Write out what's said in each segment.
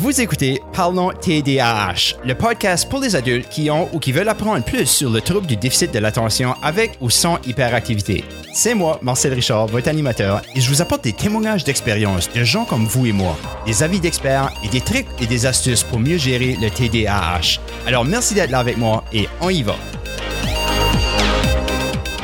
Vous écoutez Parlons TDAH, le podcast pour les adultes qui ont ou qui veulent apprendre plus sur le trouble du déficit de l'attention avec ou sans hyperactivité. C'est moi, Marcel Richard, votre animateur, et je vous apporte des témoignages d'expérience de gens comme vous et moi, des avis d'experts et des trucs et des astuces pour mieux gérer le TDAH. Alors merci d'être là avec moi et on y va.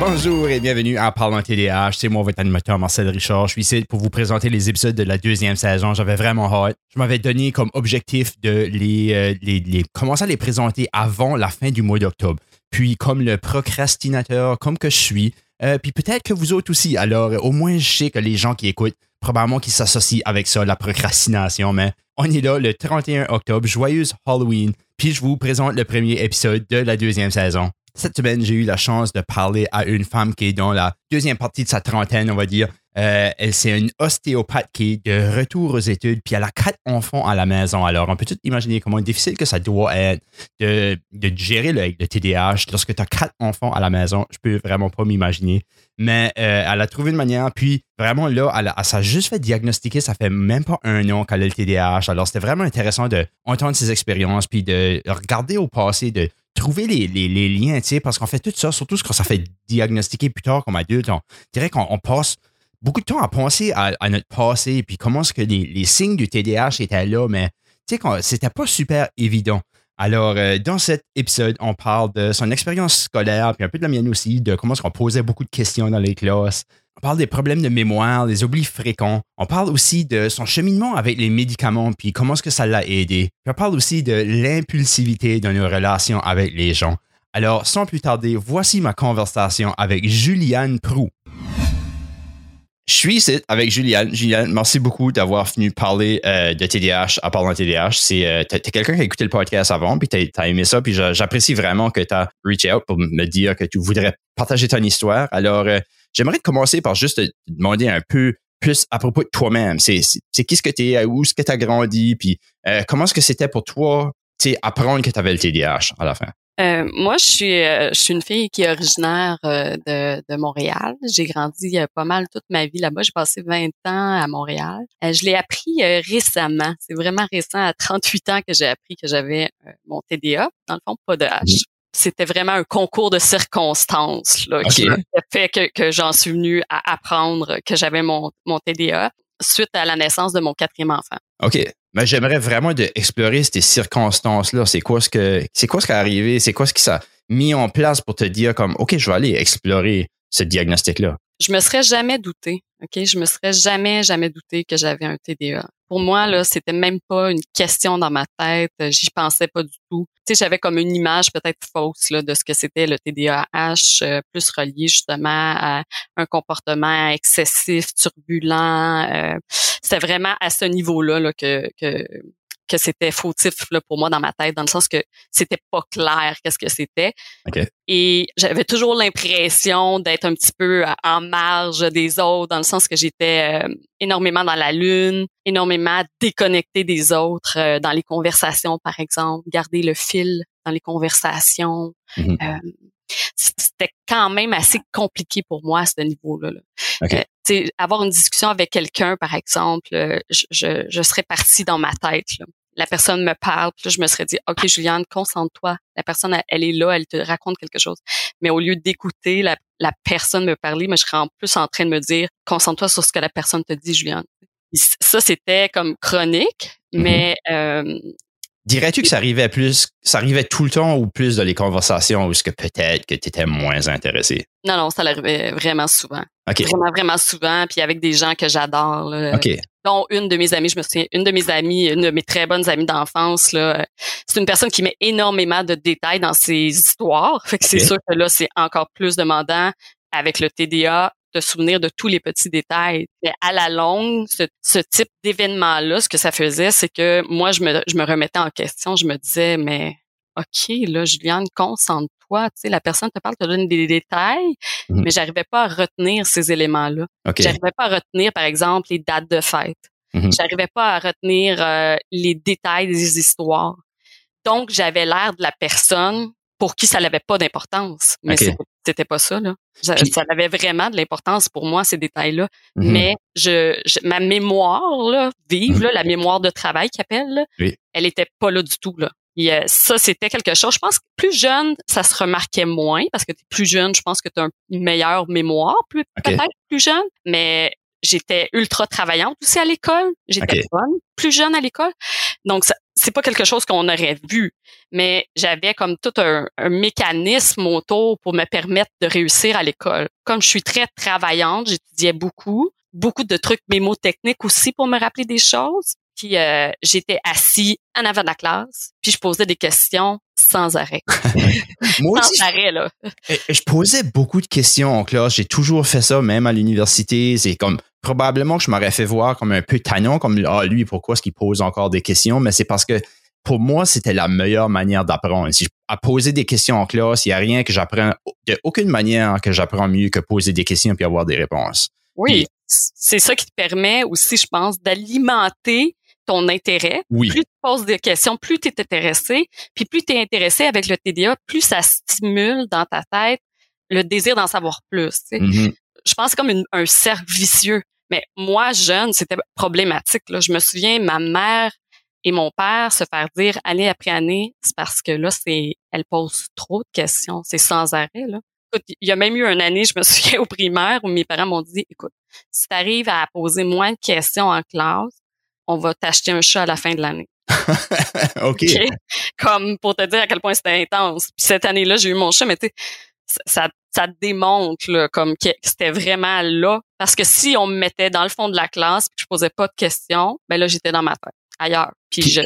Bonjour et bienvenue à Parlant TDAH. C'est moi, votre animateur Marcel Richard. Je suis ici pour vous présenter les épisodes de la deuxième saison. J'avais vraiment hâte. Je m'avais donné comme objectif de les, euh, commencer à les présenter avant la fin du mois d'octobre. Puis, comme le procrastinateur, comme que je suis, euh, puis peut-être que vous autres aussi. Alors, au moins, je sais que les gens qui écoutent, probablement qui s'associent avec ça, la procrastination. Mais on est là le 31 octobre. Joyeuse Halloween. Puis, je vous présente le premier épisode de la deuxième saison. Cette semaine, j'ai eu la chance de parler à une femme qui est dans la deuxième partie de sa trentaine, on va dire. Euh, elle, c'est une ostéopathe qui est de retour aux études, puis elle a quatre enfants à la maison. Alors, on peut tout imaginer comment difficile que ça doit être de, de gérer le, TDAH lorsque tu as quatre enfants à la maison. Je peux vraiment pas m'imaginer. Mais euh, elle a trouvé une manière, puis vraiment là, elle, elle s'est juste fait diagnostiquer, ça fait même pas un an qu'elle a le TDAH. Alors, c'était vraiment intéressant d'entendre ses expériences, puis de regarder au passé, de trouver les, liens, tu sais, parce qu'on fait tout ça, surtout quand ça fait diagnostiquer plus tard comme adulte, on dirait qu'on on passe beaucoup de temps à penser à, à notre passé, puis comment est-ce que les, les, signes du TDAH étaient là, mais tu sais, c'était pas super évident. Alors, euh, dans cet épisode, on parle de son expérience scolaire, puis un peu de la mienne aussi, de comment est-ce qu'on posait beaucoup de questions dans les classes. On parle des problèmes de mémoire, des oublis fréquents. On parle aussi de son cheminement avec les médicaments, puis comment est-ce que ça l'a aidé. On parle aussi de l'impulsivité dans nos relations avec les gens. Alors, sans plus tarder, voici ma conversation avec Juliane Prou. Je suis ici avec Juliane. Juliane, merci beaucoup d'avoir venu parler euh, de TDAH à parler de TDAH. C'est, euh, t'es, quelqu'un qui a écouté le podcast avant, puis t'as, as aimé ça, puis j'apprécie vraiment que tu as reach out pour me dire que tu voudrais partager ton histoire. Alors, euh, j'aimerais commencer par juste te demander un peu plus à propos de toi-même. C'est, c'est, qui ce que tu es, où est-ce que tu as grandi, puis euh, comment est-ce que c'était pour toi, apprendre que tu avais le TDAH à la fin? Euh, moi, je suis, euh, je suis une fille qui est originaire euh, de, de, Montréal. J'ai grandi pas mal toute ma vie là-bas. J'ai passé 20 ans à Montréal. je l'ai appris récemment. C'est vraiment récent, à 38 ans que j'ai appris que j'avais mon TDA. Dans le fond, pas de H. C'était vraiment un concours de circonstances là, qui a fait que, que j'en suis venue à apprendre que j'avais mon, mon TDA suite à la naissance de mon quatrième enfant. OK. Mais j'aimerais vraiment de explorer ces circonstances-là. C'est quoi ce que c'est quoi ce qui est arrivé? C'est quoi ce qui s'est mis en place pour te dire comme OK, je vais aller explorer ce diagnostic-là? Je me serais jamais douté. OK? Je me serais jamais, jamais douté que j'avais un TDA. Pour moi, là, c'était même pas une question dans ma tête. J'y pensais pas du tout. Tu sais, j'avais comme une image peut-être fausse là, de ce que c'était le TDAH, euh, plus relié justement à un comportement excessif, turbulent. Euh, c'était vraiment à ce niveau-là là, que, que que c'était fautif là, pour moi dans ma tête, dans le sens que c'était pas clair qu'est-ce que c'était. Et j'avais toujours l'impression d'être un petit peu en marge des autres, dans le sens que j'étais euh, énormément dans la lune, énormément déconnecté des autres euh, dans les conversations, par exemple, garder le fil dans les conversations. Mm-hmm. euh, c'était quand même assez compliqué pour moi à ce niveau-là. Là. Euh, avoir une discussion avec quelqu'un, par exemple, euh, je, je, je, serais partie dans ma tête. Là. La personne me parle, puis là, je me serais dit, OK, Juliane, concentre-toi. La personne, elle, est là, elle te raconte quelque chose. Mais au lieu d'écouter la, la, personne me parler, mais je serais en plus en train de me dire, concentre-toi sur ce que la personne te dit, Juliane. Ça, c'était comme chronique, mm-hmm. mais euh, Dirais-tu que ça arrivait plus, ça arrivait tout le temps ou plus dans les conversations où ce que peut-être que tu étais moins intéressé? Non, non, ça arrivait vraiment souvent. Vraiment, vraiment souvent, puis avec des gens que j'adore. OK. Dont une de mes amies, je me souviens, une de mes amies, une de mes très bonnes amies d'enfance, là, c'est une personne qui met énormément de détails dans ses histoires. Fait que c'est sûr que là, c'est encore plus demandant avec le TDA de souvenir de tous les petits détails. Mais à la longue, ce, ce type d'événement-là, ce que ça faisait, c'est que moi, je me, je me remettais en question. Je me disais, mais OK, là, Juliane, concentre-toi. Tu sais, la personne te parle, te donne des détails, mhm. mais j'arrivais pas à retenir ces éléments-là. J'arrivais pas à retenir, par exemple, les dates de fête. Mhm. J'arrivais pas à retenir euh, les détails des histoires. Donc, j'avais l'air de la personne pour qui ça n'avait pas d'importance. Mais c'était pas ça là. Ça, avait vraiment de l'importance pour moi ces détails-là, mhm. mais je, ma mémoire là, vive mhm. là, la mémoire de travail qu'ils appellent, elle était pas là du tout là. Et, ça, c'était quelque chose. Je pense que plus jeune, ça se remarquait moins parce que tu es plus jeune, je pense que tu as une meilleure mémoire, plus peut-être plus jeune. Mais j'étais ultra travaillante aussi à l'école. J'étais bonne, plus jeune à l'école. Donc, c'est pas quelque chose qu'on aurait vu, mais j'avais comme tout un, mécanisme autour pour me permettre de réussir à l'école. Comme je suis très travaillante, j'étudiais beaucoup, beaucoup de trucs mémotechniques aussi pour me rappeler des choses. Puis euh, j'étais assis en avant de la classe, puis je posais des questions sans arrêt. Moi sans arrêt, là. Je posais beaucoup de questions en classe. J'ai toujours fait ça, même à l'université. C'est comme probablement que je m'aurais fait voir comme un peu tannant, comme ah, lui, pourquoi est-ce qu'il pose encore des questions? Mais c'est parce que pour moi, c'était la meilleure manière d'apprendre. Si à poser des questions en classe, il n'y a rien que j'apprends, de aucune manière que j'apprends mieux que poser des questions puis avoir des réponses. Oui, c'est ça qui te permet aussi, je pense, d'alimenter ton intérêt. Oui. Plus tu poses des questions, plus tu es intéressé. Puis plus tu es intéressé avec le TDA, plus ça stimule dans ta tête le désir d'en savoir plus. Mm-hmm. Je pense comme un cercle vicieux. Mais moi, jeune, c'était problématique. Là. Je me souviens, ma mère et mon père se faire dire année après année, c'est parce que là, c'est, elle pose trop de questions. C'est sans arrêt, là. Écoute, il y a même eu une année, je me souviens au primaire, où mes parents m'ont dit, écoute, si tu arrives à poser moins de questions en classe, on va t'acheter un chat à la fin de l'année. OK. Comme pour te dire à quel point c'était intense. Puis cette année-là, j'ai eu mon chat, mais tu sais, ça, ça démontre là, comme que c'était vraiment là. Parce que si on me mettait dans le fond de la classe et que je posais pas de questions, ben là, j'étais dans ma tête, ailleurs. Puis je,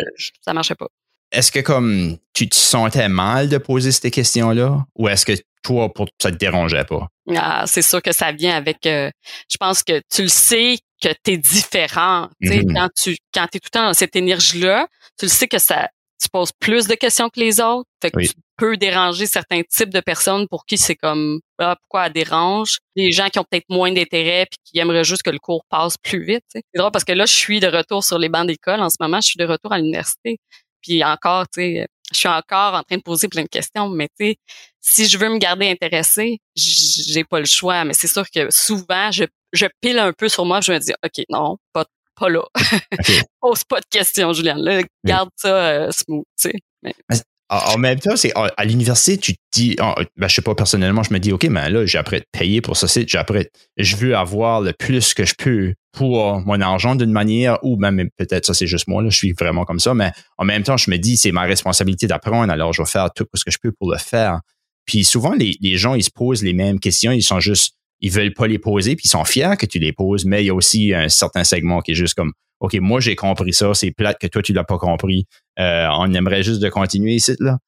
ça marchait pas. Est-ce que comme tu te sentais mal de poser ces questions-là? Ou est-ce que toi, pour ça te dérangeait pas? Ah, c'est sûr que ça vient avec euh, je pense que tu le sais que tu es différent. Mm-hmm. Quand tu quand es tout le temps dans cette énergie-là, tu le sais que ça tu poses plus de questions que les autres. Fait que tu peux déranger certains types de personnes pour qui c'est comme ah, pourquoi elle dérange? Les gens qui ont peut-être moins d'intérêt puis qui aimeraient juste que le cours passe plus vite. C'est drôle parce que là, je suis de retour sur les bancs d'école en ce moment. Je suis de retour à l'université. Puis encore, tu sais, je suis encore en train de poser plein de questions, mais tu sais, si je veux me garder intéressée, j'ai pas le choix. Mais c'est sûr que souvent, je, je pile un peu sur moi, je me dis, OK, non, pas, pas là. Pose pas de questions, Juliane. garde ça euh, smooth, tu sais. En même temps, c'est à l'université, tu te dis, ben, je sais pas personnellement, je me dis, ok, mais là, j'ai après payer pour ça, j'ai après, je veux avoir le plus que je peux pour mon argent d'une manière, ou même peut-être ça, c'est juste moi, là, je suis vraiment comme ça, mais en même temps, je me dis, c'est ma responsabilité d'apprendre, alors je vais faire tout ce que je peux pour le faire. Puis souvent, les, les gens, ils se posent les mêmes questions, ils sont juste, ils veulent pas les poser, puis ils sont fiers que tu les poses, mais il y a aussi un certain segment qui est juste comme, OK, moi j'ai compris ça, c'est plate que toi tu l'as pas compris. Euh, on aimerait juste de continuer ici, là.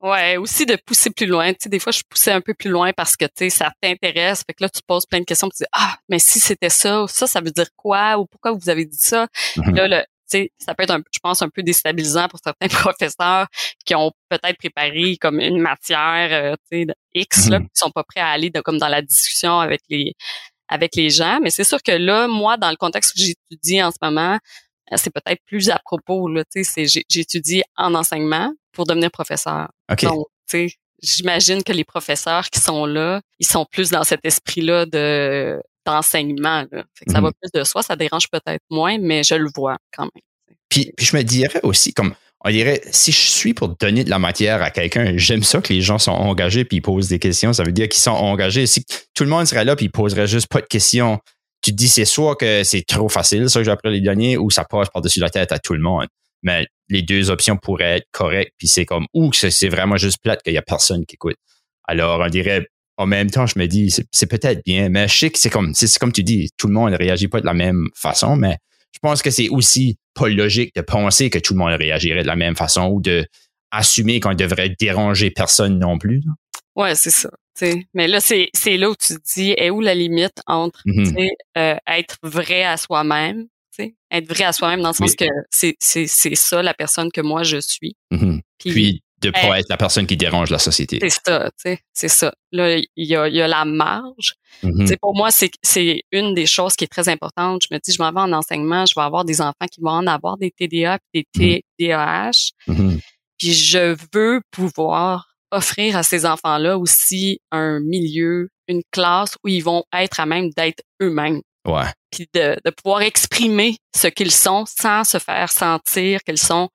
Ouais, aussi de pousser plus loin. Tu sais, des fois, je poussais un peu plus loin parce que tu sais, ça t'intéresse. Fait que là, tu poses plein de questions. Tu dis ah, mais si c'était ça, ça, ça veut dire quoi ou pourquoi vous avez dit ça. Mm-hmm. Là, le, sais, ça peut être, un, je pense, un peu déstabilisant pour certains professeurs qui ont peut-être préparé comme une matière, euh, tu sais, X, là, mm-hmm. qui sont pas prêts à aller de, comme dans la discussion avec les avec les gens. Mais c'est sûr que là, moi, dans le contexte où j'étudie en ce moment, euh, c'est peut-être plus à propos. Là, j'étudie en enseignement pour devenir professeur. Donc, tu sais, j'imagine que les professeurs qui sont là, ils sont plus dans cet esprit-là de d'enseignement. Ça va mm-hmm. plus de soi, ça dérange peut-être moins, mais je le vois quand même. Puis, puis je me dirais aussi, comme on dirait, si je suis pour donner de la matière à quelqu'un, j'aime ça que les gens sont engagés puis ils posent des questions. Ça veut dire qu'ils sont engagés. Si tout le monde serait là puis ils poseraient juste pas de questions, tu te dis c'est soit que c'est trop facile, ça que j'ai appris les donner, ou ça passe par-dessus la tête à tout le monde. Mais les deux options pourraient être correctes, puis c'est comme, ou que c'est vraiment juste plate qu'il y a personne qui écoute. Alors, on dirait, en même temps, je me dis, c'est peut-être bien, mais je sais que c'est comme, c'est comme tu dis, tout le monde ne réagit pas de la même façon, mais je pense que c'est aussi pas logique de penser que tout le monde réagirait de la même façon ou de assumer qu'on devrait déranger personne non plus. Ouais, c'est ça. Mais là, c'est, là où tu te dis, est où la limite entre mm-hmm. euh, être vrai à soi-même, être vrai à soi-même dans le sens que c'est, c'est, c'est ça la personne que moi je suis. Mm-hmm. Puis, de pas être la personne qui dérange la société. C'est ça, tu sais, c'est ça. Là, il y a, y a la marge. Mm Pour moi, c'est, une des choses qui est très importante. Je me dis, je m'en vais en enseignement, je vais avoir des enfants qui vont en avoir des TDA et des TDAH. Mm-hmm. Puis je veux pouvoir offrir à ces enfants-là aussi un milieu, une classe où ils vont être à même d'être eux-mêmes. Ouais. Puis de, de pouvoir exprimer ce qu'ils sont sans se faire sentir qu'ils sont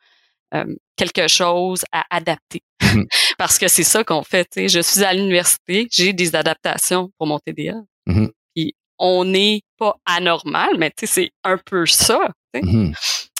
euh, quelque chose à adapter. Mhm. Parce que c'est ça qu'on fait. sais. Je suis à l'université, j'ai des adaptations pour mon TDA. Mhm. Puis on n'est pas anormal, mais tu sais, c'est un peu ça. Mhm.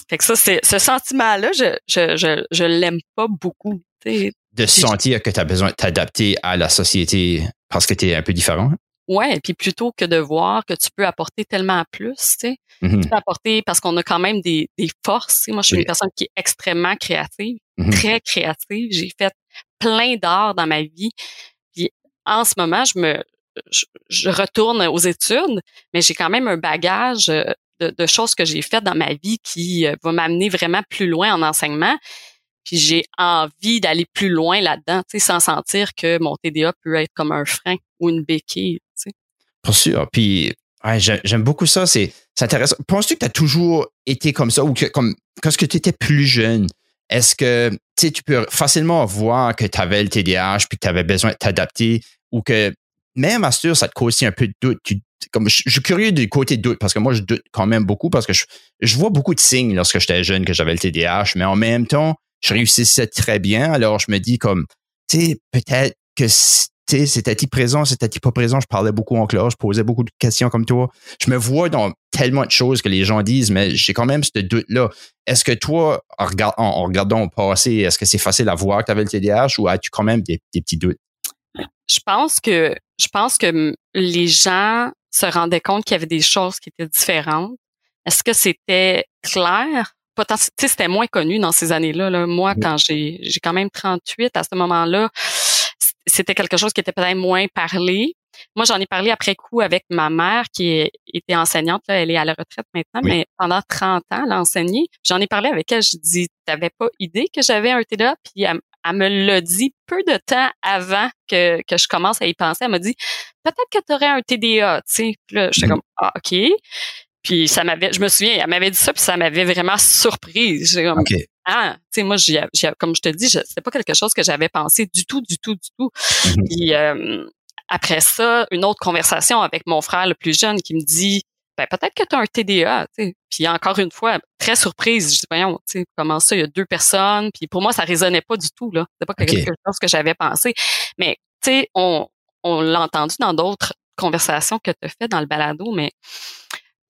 Fait que ça, c'est ce sentiment-là, je je je, je l'aime pas beaucoup. tu sais. De sentir que tu as besoin de t'adapter à la société parce que tu es un peu différent. Ouais, puis plutôt que de voir que tu peux apporter tellement plus, tu sais, tu peux apporter parce qu'on a quand même des, des forces. Moi, je suis Oui. une personne qui est extrêmement créative, Mhm. très créative. J'ai fait plein d'art dans ma vie. Puis en ce moment, je me je, je retourne aux études, mais j'ai quand même un bagage euh, de, de choses que j'ai faites dans ma vie qui euh, va m'amener vraiment plus loin en enseignement. Puis j'ai envie d'aller plus loin là-dedans, sans sentir que mon TDA peut être comme un frein ou une béquille. tu sais. Pour sûr. Puis, ouais, j'ai- j'aime beaucoup ça. C'est intéressant. Penses-tu que tu as toujours été comme ça ou que, comme, quand tu étais plus jeune, est-ce que tu peux facilement voir que tu avais le TDAH puis que tu avais besoin de t'adapter ou que même à sûr, ça te cause aussi un peu de doute. Tu- comme, je, je suis curieux du côté doute parce que moi, je doute quand même beaucoup parce que je, je vois beaucoup de signes lorsque j'étais jeune que j'avais le TDAH, mais en même temps, je réussissais très bien. Alors, je me dis comme, tu sais, peut-être que c'était-il présent, c'était-il pas présent? Je parlais beaucoup en classe, je posais beaucoup de questions comme toi. Je me vois dans tellement de choses que les gens disent, mais j'ai quand même ce doute-là. Est-ce que toi, en, regard- en- en regardant au passé, est-ce que c'est facile à voir que tu avais le TDAH ou as-tu quand même des, des petits doutes? je pense que je pense que les gens se rendaient compte qu'il y avait des choses qui étaient différentes. Est-ce que c'était clair? Potent- tu sais, c'était moins connu dans ces années-là. là. Moi, quand j'ai j'ai quand même 38 à ce moment-là, c'était quelque chose qui était peut-être moins parlé. Moi, j'en ai parlé après coup avec ma mère qui est- était enseignante. Là, elle est à la retraite maintenant, Oui. mais pendant 30 ans, elle a enseigné. J'en ai parlé avec elle. Je dis, t'avais pas idée que j'avais un TDA? Puis elle, elle me l'a dit peu de temps avant que, que je commence à y penser. Elle m'a dit, peut-être que tu aurais un TDA, tu sais. Là, j'étais Mhm. comme, ah, OK. Puis ça m'avait, je me souviens, elle m'avait dit ça, puis ça m'avait vraiment surprise. J'étais comme, OK. ah, tu sais, moi, j'y av- comme je te dis, c'était pas quelque chose que j'avais pensé du tout, du tout, du tout. Mhm. Puis euh, après ça, une autre conversation avec mon frère le plus jeune qui me dit, ben peut-être que tu as un TDA, tu sais. Puis encore une fois, très surprise, je dis voyons, tu sais, comment ça, il y a deux personnes, puis pour moi ça résonnait pas du tout là, c'était pas quelque chose que j'avais pensé. Mais tu sais, on on l'a entendu dans d'autres conversations que tu as fait dans le balado, mais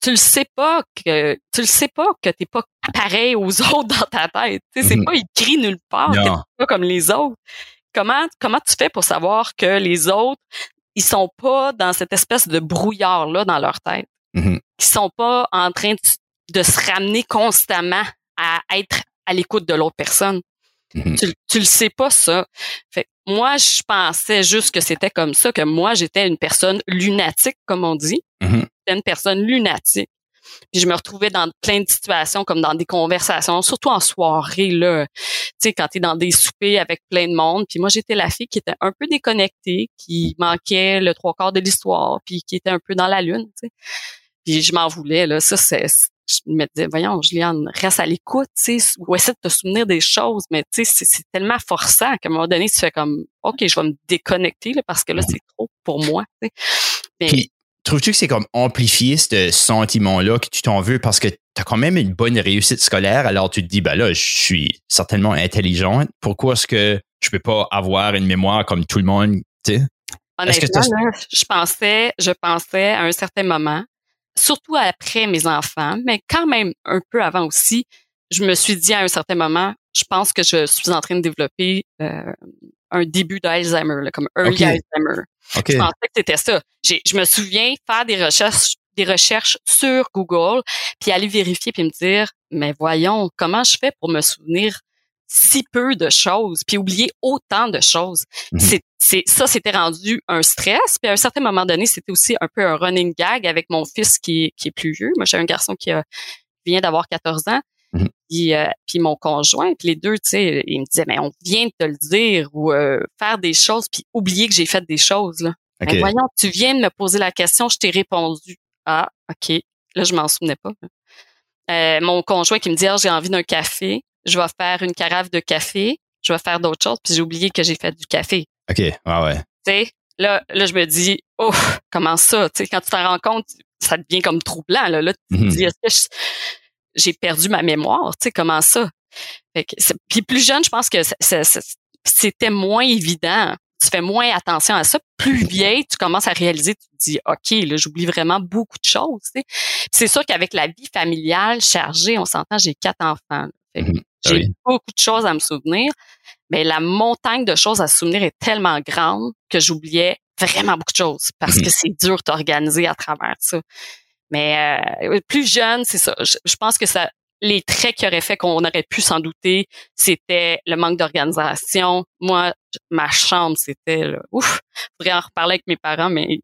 tu le sais pas que tu le sais pas que t'es pas pareil aux autres dans ta tête. Tu sais, c'est Mhm. pas écrit nulle part t'es pas comme les autres. Comment comment tu fais pour savoir que les autres ils sont pas dans cette espèce de brouillard là dans leur tête, Mhm. qu'ils sont pas en train de, de se ramener constamment à être à l'écoute de l'autre personne. Mhm. Tu, tu le sais pas ça. Fait que moi je pensais juste que c'était comme ça que moi j'étais une personne lunatique comme on dit Mhm. j'étais une personne lunatique. Puis je me retrouvais dans plein de situations, comme dans des conversations, surtout en soirée, là. Tu sais, quand t'es dans des soupers avec plein de monde. Puis moi, j'étais la fille qui était un peu déconnectée, qui manquait le trois quarts de l'histoire, puis qui était un peu dans la lune, tu sais. Puis je m'en voulais, là. Ça, c'est... Je me disais, voyons, Juliane, reste à l'écoute, tu sais, ou essaie de te souvenir des choses, mais tu sais, c'est- tellement forçant qu'à un moment donné, tu fais comme, OK, je vais me déconnecter, là, parce que là, c'est trop pour moi, tu trouves-tu que c'est comme amplifier ce sentiment-là que tu t'en veux parce que tu as quand même une bonne réussite scolaire, alors tu te dis, ben là, je suis certainement intelligente. Pourquoi est-ce que je peux pas avoir une mémoire comme tout le monde, tu sais? Honnêtement, là, je pensais, je pensais à un certain moment, surtout après mes enfants, mais quand même un peu avant aussi, je me suis dit à un certain moment, je pense que je suis en train de développer euh, un début d'Alzheimer, comme early. Alzheimer. OK. Je pensais que c'était ça. Je me souviens faire des recherches, des recherches sur Google, puis aller vérifier puis me dire, mais voyons, comment je fais pour me souvenir si peu de choses, puis oublier autant de choses? Mhm. C'est, c'est, ça, c'était rendu un stress. Puis à un certain moment donné, c'était aussi un peu un running gag avec mon fils qui, est- qui est plus vieux. Moi, j'ai un garçon qui a, vient d'avoir 14 ans. Mhm. Puis, euh, puis mon conjoint, puis les deux, tu sais, ils me disaient, mais on vient de te le dire ou euh, faire des choses, puis oublier que j'ai fait des choses. Là. OK. Ben voyons, tu viens de me poser la question, je t'ai répondu. Ah, OK. Là, je m'en souvenais pas. Euh, mon conjoint qui me dit, ah, j'ai envie d'un café. Je vais faire une carafe de café. je vais faire d'autres choses, puis j'ai oublié que j'ai fait du café. OK, ah ouais. Tu sais, là, là, je me dis, oh, comment ça? Tu sais, quand tu t'en rends compte, ça devient comme troublant. Là, là tu te Mhm. dis, est-ce que je- j'ai perdu ma mémoire? Tu sais, comment ça? Fait que puis plus jeune, je pense que c'était moins évident. Tu fais moins attention à ça. Plus vieille, tu commences à réaliser, tu te dis, OK, là, j'oublie vraiment beaucoup de choses. tu sais. C'est sûr qu'avec la vie familiale chargée, on s'entend, j'ai quatre enfants. Mhm. Ah J'ai oui. beaucoup de choses à me souvenir, mais la montagne de choses à se souvenir est tellement grande que j'oubliais vraiment beaucoup de choses parce que c'est dur de t'organiser à travers ça. Mais euh, plus jeune, c'est ça. Je, je pense que ça, les traits qui auraient fait qu'on aurait pu s'en douter, c'était le manque d'organisation. Moi, ma chambre, c'était ouf. Faudrait en reparler avec mes parents, mais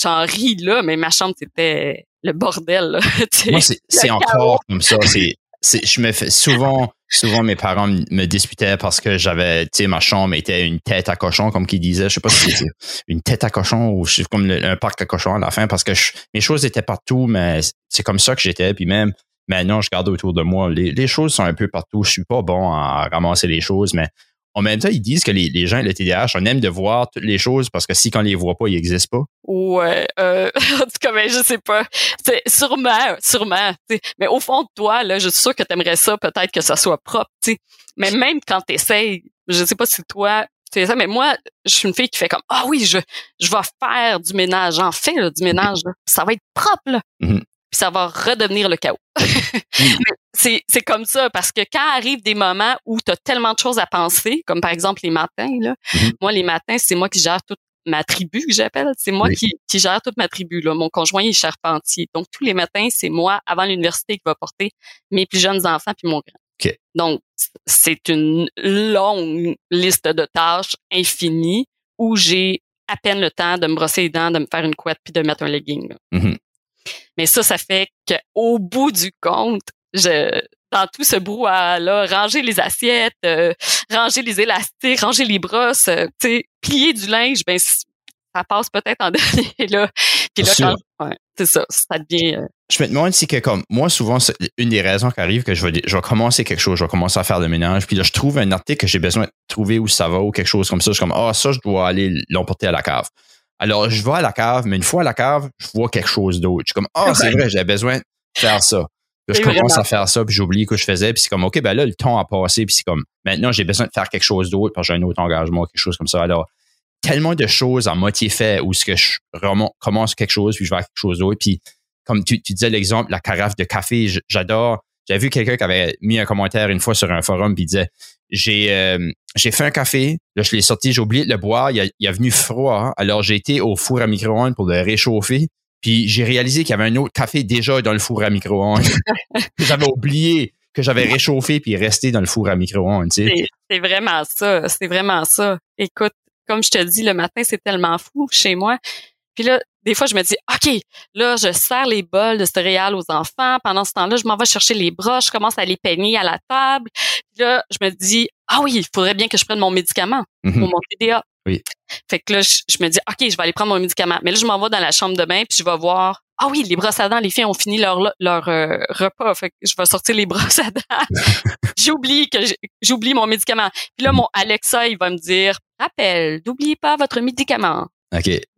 j'en ris là. Mais ma chambre, c'était le bordel. Là. Moi, c'est encore comme ça. C'est, je me fais souvent, souvent mes parents me disputaient parce que j'avais, tu sais, ma chambre était une tête à cochon, comme qu'ils disaient. Je sais pas si c'était une tête à cochon ou je comme le- un parc à cochon à la fin parce que je- mes choses étaient partout, mais c'est comme ça que j'étais. Puis même maintenant, je regarde autour de moi, les, les choses sont un peu partout. Je suis pas bon à ramasser les choses, mais en même temps, ils disent que les, les gens, le TDAH, on aime de voir toutes les choses parce que si qu'on les voit pas, ils existent pas. Ouais, euh, en tout cas, ben, je sais pas. C'est sûrement, sûrement. tu sais. Mais au fond de toi, là, je suis sûre que t'aimerais ça, peut-être que ça soit propre. tu sais. Mais même quand t'essayes, je sais pas si toi, tu ça, mais moi, je suis une fille qui fait comme ah oui, je je vais faire du ménage, j'en fais là, du ménage. là. Ça va être propre là. Mhm. Puis ça va redevenir le chaos. C'est c'est comme ça parce que quand arrivent des moments où tu as tellement de choses à penser, comme par exemple les matins là. Mhm. Moi les matins, c'est moi qui gère toute ma tribu que j'appelle, c'est moi Oui. qui, qui gère toute ma tribu là. Mon conjoint est charpentier. Donc tous les matins, c'est moi avant l'université qui va porter mes plus jeunes enfants puis mon grand. OK. Donc c'est une longue liste de tâches infinies où j'ai à peine le temps de me brosser les dents, de me faire une couette puis de mettre un legging. là. Mais ça, ça fait qu'au bout du compte, je, dans tout ce brouhaha-là, ranger les assiettes, euh, ranger les élastiques, ranger les brosses, euh, plier du linge, ben ça passe peut-être en dernier là. Puis là, quand, ouais, c'est ça, ça devient. euh, je me demande si que comme moi souvent c'est une des raisons qui arrive que je vais je vais commencer quelque chose je vais commencer à faire le ménage puis là je trouve un article que j'ai besoin de trouver où ça va ou quelque chose comme ça je suis comme ah ça je dois aller l'emporter à la cave alors je vais à la cave mais une fois à la cave je vois quelque chose d'autre. Je suis comme ah c'est vrai j'ai besoin de faire ça. Puis je commence vraiment à faire ça puis j'oublie que je faisais puis c'est comme ok ben là le temps a passé puis c'est comme maintenant j'ai besoin de faire quelque chose d'autre parce que j'ai un autre engagement quelque chose comme ça. Alors tellement de choses à moitié fait où ce que je remon- commence quelque chose puis je vais à quelque chose d'autre. Puis comme tu, tu disais l'exemple, la carafe de café, j'adore. J'avais vu quelqu'un qui avait mis un commentaire une fois sur un forum puis il disait j'ai euh, j'ai fait un café, là je l'ai sorti, j'ai oublié de le boire, il a, il a venu froid, hein. alors j'ai été au four à micro-ondes pour le réchauffer, puis j'ai réalisé qu'il y avait un autre café déjà dans le four à micro-ondes. j'avais oublié que j'avais réchauffé puis resté dans le four à micro-ondes, tu sais. c'est c'est vraiment ça, c'est vraiment ça. Écoute, comme je te dis, le matin, c'est tellement fou chez moi. Puis là, des fois, je me dis, OK, là, je sers les bols de céréales aux enfants. Pendant ce temps-là, je m'en vais chercher les broches, je commence à les peigner à la table. Puis là, je me dis, ah oui, il faudrait bien que je prenne mon médicament Mhm. pour mon TDA. Oui. Fait que là, je, je me dis, OK, je vais aller prendre mon médicament. Mais là, je m'en vais dans la chambre de bain, puis je vais voir, ah oui, les brosses à dents, les filles ont fini leur, leur euh, repas. Fait que je vais sortir les brosses à dents. j'oublie que j'oublie mon médicament. Puis là, mon Alexa, il va me dire, rappel, n'oubliez pas votre médicament.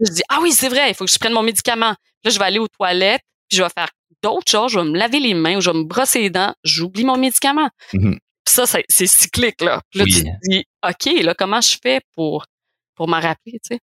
Je dis, ah oui, c'est vrai, il faut que je prenne mon médicament. Là, je vais aller aux toilettes, puis je vais faire d'autres choses, je vais me laver les mains, ou je vais me brosser les dents, j'oublie mon médicament. Mhm. Puis ça, c'est cyclique, là. Puis là, Oui. tu te dis, OK, là, comment je fais pour, pour m'en rappeler, tu sais?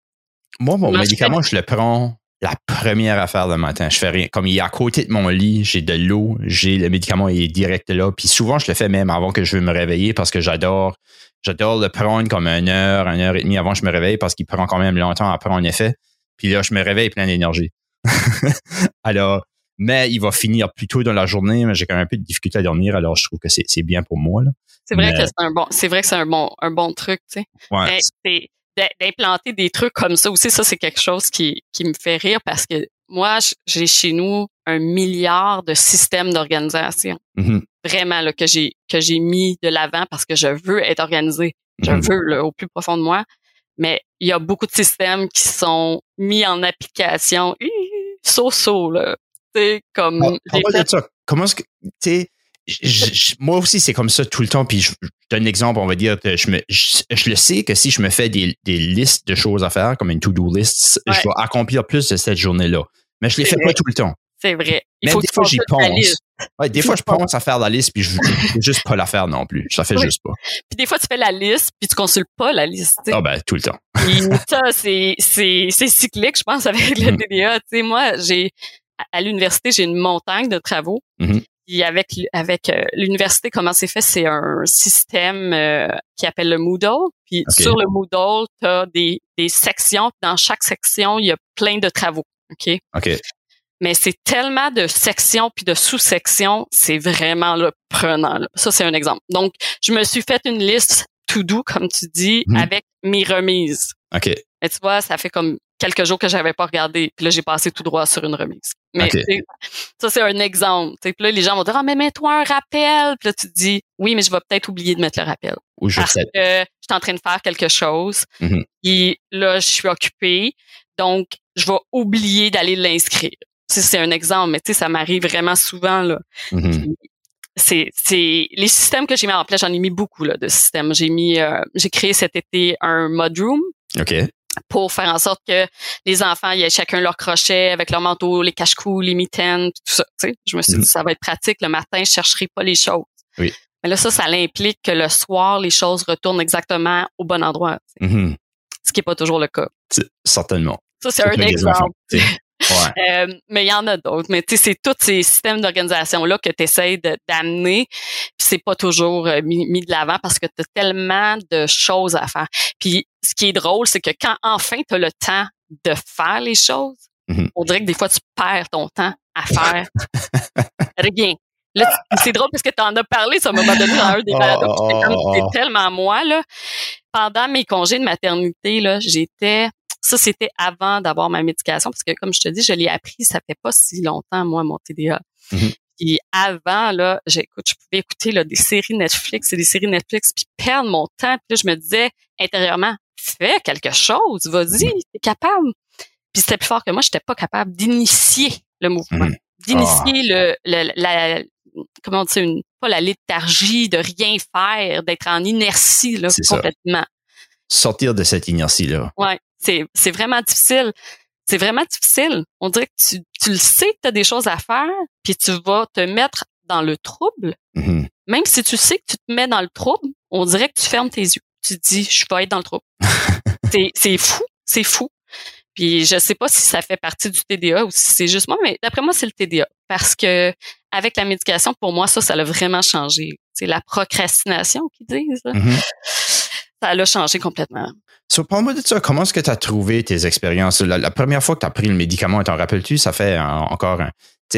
Moi, mon je médicament, je le prends la première affaire le matin. Je fais rien. Comme il est à côté de mon lit, j'ai de l'eau, j'ai le médicament, il est direct là. Puis souvent, je le fais même avant que je veux me réveiller parce que j'adore, j'adore le prendre comme une heure, une heure et demie avant que je me réveille parce qu'il prend quand même longtemps à prendre effet. Puis là, je me réveille plein d'énergie. alors, mais il va finir plus tôt dans la journée, mais j'ai quand même un peu de difficulté à dormir, alors je trouve que c'est, bien pour moi. C'est vrai Mais- que c'est un bon, c'est vrai que c'est un bon, un bon truc, tu sais. Ouais. Mais d'implanter des trucs comme ça aussi, ça c'est quelque chose qui, qui me fait rire parce que moi, j'ai chez nous un milliard de systèmes d'organisation. Mhm. Vraiment là que j'ai que j'ai mis de l'avant parce que je veux être organisé. Je Mhm. veux là, au plus profond de moi. Mais il y a beaucoup de systèmes qui sont mis en application. So so là. Tu sais comme Par- j'ai parle-moi fait- de ça. Comment est-ce que, moi aussi, c'est comme ça tout le temps. Puis je, donne un exemple, on va dire, je, me, je, le sais que si je me fais des, des listes de choses à faire, comme une to-do list, je vais accomplir plus de cette journée-là. Mais je les fais pas tout le temps. C'est vrai. Il Même faut des fois, j'y pense. Ouais, des fois, je pense à faire la liste, puis je veux juste pas la faire non plus. Je la fais juste pas. Puis des fois, tu fais la liste, puis tu consultes pas la liste. Ah ben, tout le temps. ça, c'est, c'est, c'est cyclique, je pense, avec le TDA. Mm-hmm. Tu sais, moi, j'ai, à l'université, j'ai une montagne de travaux. Mm-hmm. Puis avec avec euh, l'université, comment c'est fait, c'est un système euh, qui appelle le Moodle. Puis sur le Moodle, tu as des, des sections. Dans chaque section, il y a plein de travaux. OK? OK mais c'est tellement de sections puis de sous-sections, c'est vraiment le prenant. Ça, c'est un exemple. Donc, je me suis fait une liste tout doux, comme tu dis, mhm. avec mes remises. OK. Et tu vois, ça fait comme quelques jours que j'avais pas regardé. Puis là, j'ai passé tout droit sur une remise. Mais ça, c'est un exemple. Puis là, les gens vont dire, ah, mais mets-toi un rappel. Puis là, tu te dis, oui, mais je vais peut-être oublier de mettre le rappel. Ou je parce sais. que je suis en train de faire quelque chose. Mhm. Et là, je suis occupée. Donc, je vais oublier d'aller l'inscrire c'est un exemple, mais tu sais, ça m'arrive vraiment souvent là. Mm-hmm. C'est, c'est les systèmes que j'ai mis en place, j'en ai mis beaucoup là de systèmes. J'ai mis, euh, j'ai créé cet été un mudroom. OK. Pour faire en sorte que les enfants, y aient chacun leur crochet avec leur manteau, les cache-cous, les mitaines, tout ça. Tu sais, je me suis dit, mm-hmm. ça va être pratique. Le matin, je chercherai pas les choses. Oui. Mais là, ça, ça implique que le soir, les choses retournent exactement au bon endroit. Mm-hmm. Ce qui est pas toujours le cas. Certainement. Ça, c'est un exemple. Euh, mais il y en a d'autres. Mais tu sais, c'est tous ces systèmes d'organisation-là que tu essaies d'amener. c'est pas toujours euh, mis, de l'avant parce que tu as tellement de choses à faire. Puis ce qui est drôle, c'est que quand enfin tu as le temps de faire les choses, mm-hmm. on dirait que des fois tu perds ton temps à faire rien. Là, c'est drôle parce que tu en as parlé ça moment donné dans un des balados. Oh, oh, oh, tellement moi, là. Pendant mes congés de maternité, là, j'étais ça, c'était avant d'avoir ma médication parce que, comme je te dis, je l'ai appris, ça fait pas si longtemps, moi, mon TDA. Mm-hmm. Puis avant, là, j'écoute, je pouvais écouter là, des séries Netflix et des séries Netflix, puis perdre mon temps. Puis là, je me disais intérieurement, fais quelque chose, vas-y, mm-hmm. t'es capable. Puis c'était plus fort que moi, j'étais pas capable d'initier le mouvement, mm-hmm. d'initier le, la, comment on dit, une, pas la léthargie de rien faire, d'être en inertie là, complètement. Sortir de cette inertie-là. Ouais c'est vraiment difficile. C'est vraiment difficile. On dirait que tu, tu le sais que tu as des choses à faire, puis tu vas te mettre dans le trouble. Mm-hmm. Même si tu sais que tu te mets dans le trouble, on dirait que tu fermes tes yeux. Tu te dis, je vais être dans le trouble. c'est fou, c'est fou. Puis je sais pas si ça fait partie du TDA ou si c'est juste moi, mais d'après moi, c'est le TDA. Parce que avec la médication, pour moi, ça, ça a vraiment changé. C'est la procrastination qu'ils disent. Mm-hmm. Ça l'a changé complètement. So, parle-moi de ça. Comment est-ce que tu as trouvé tes expériences? La, première fois que tu as pris le médicament, t'en rappelles-tu? Ça fait encore un,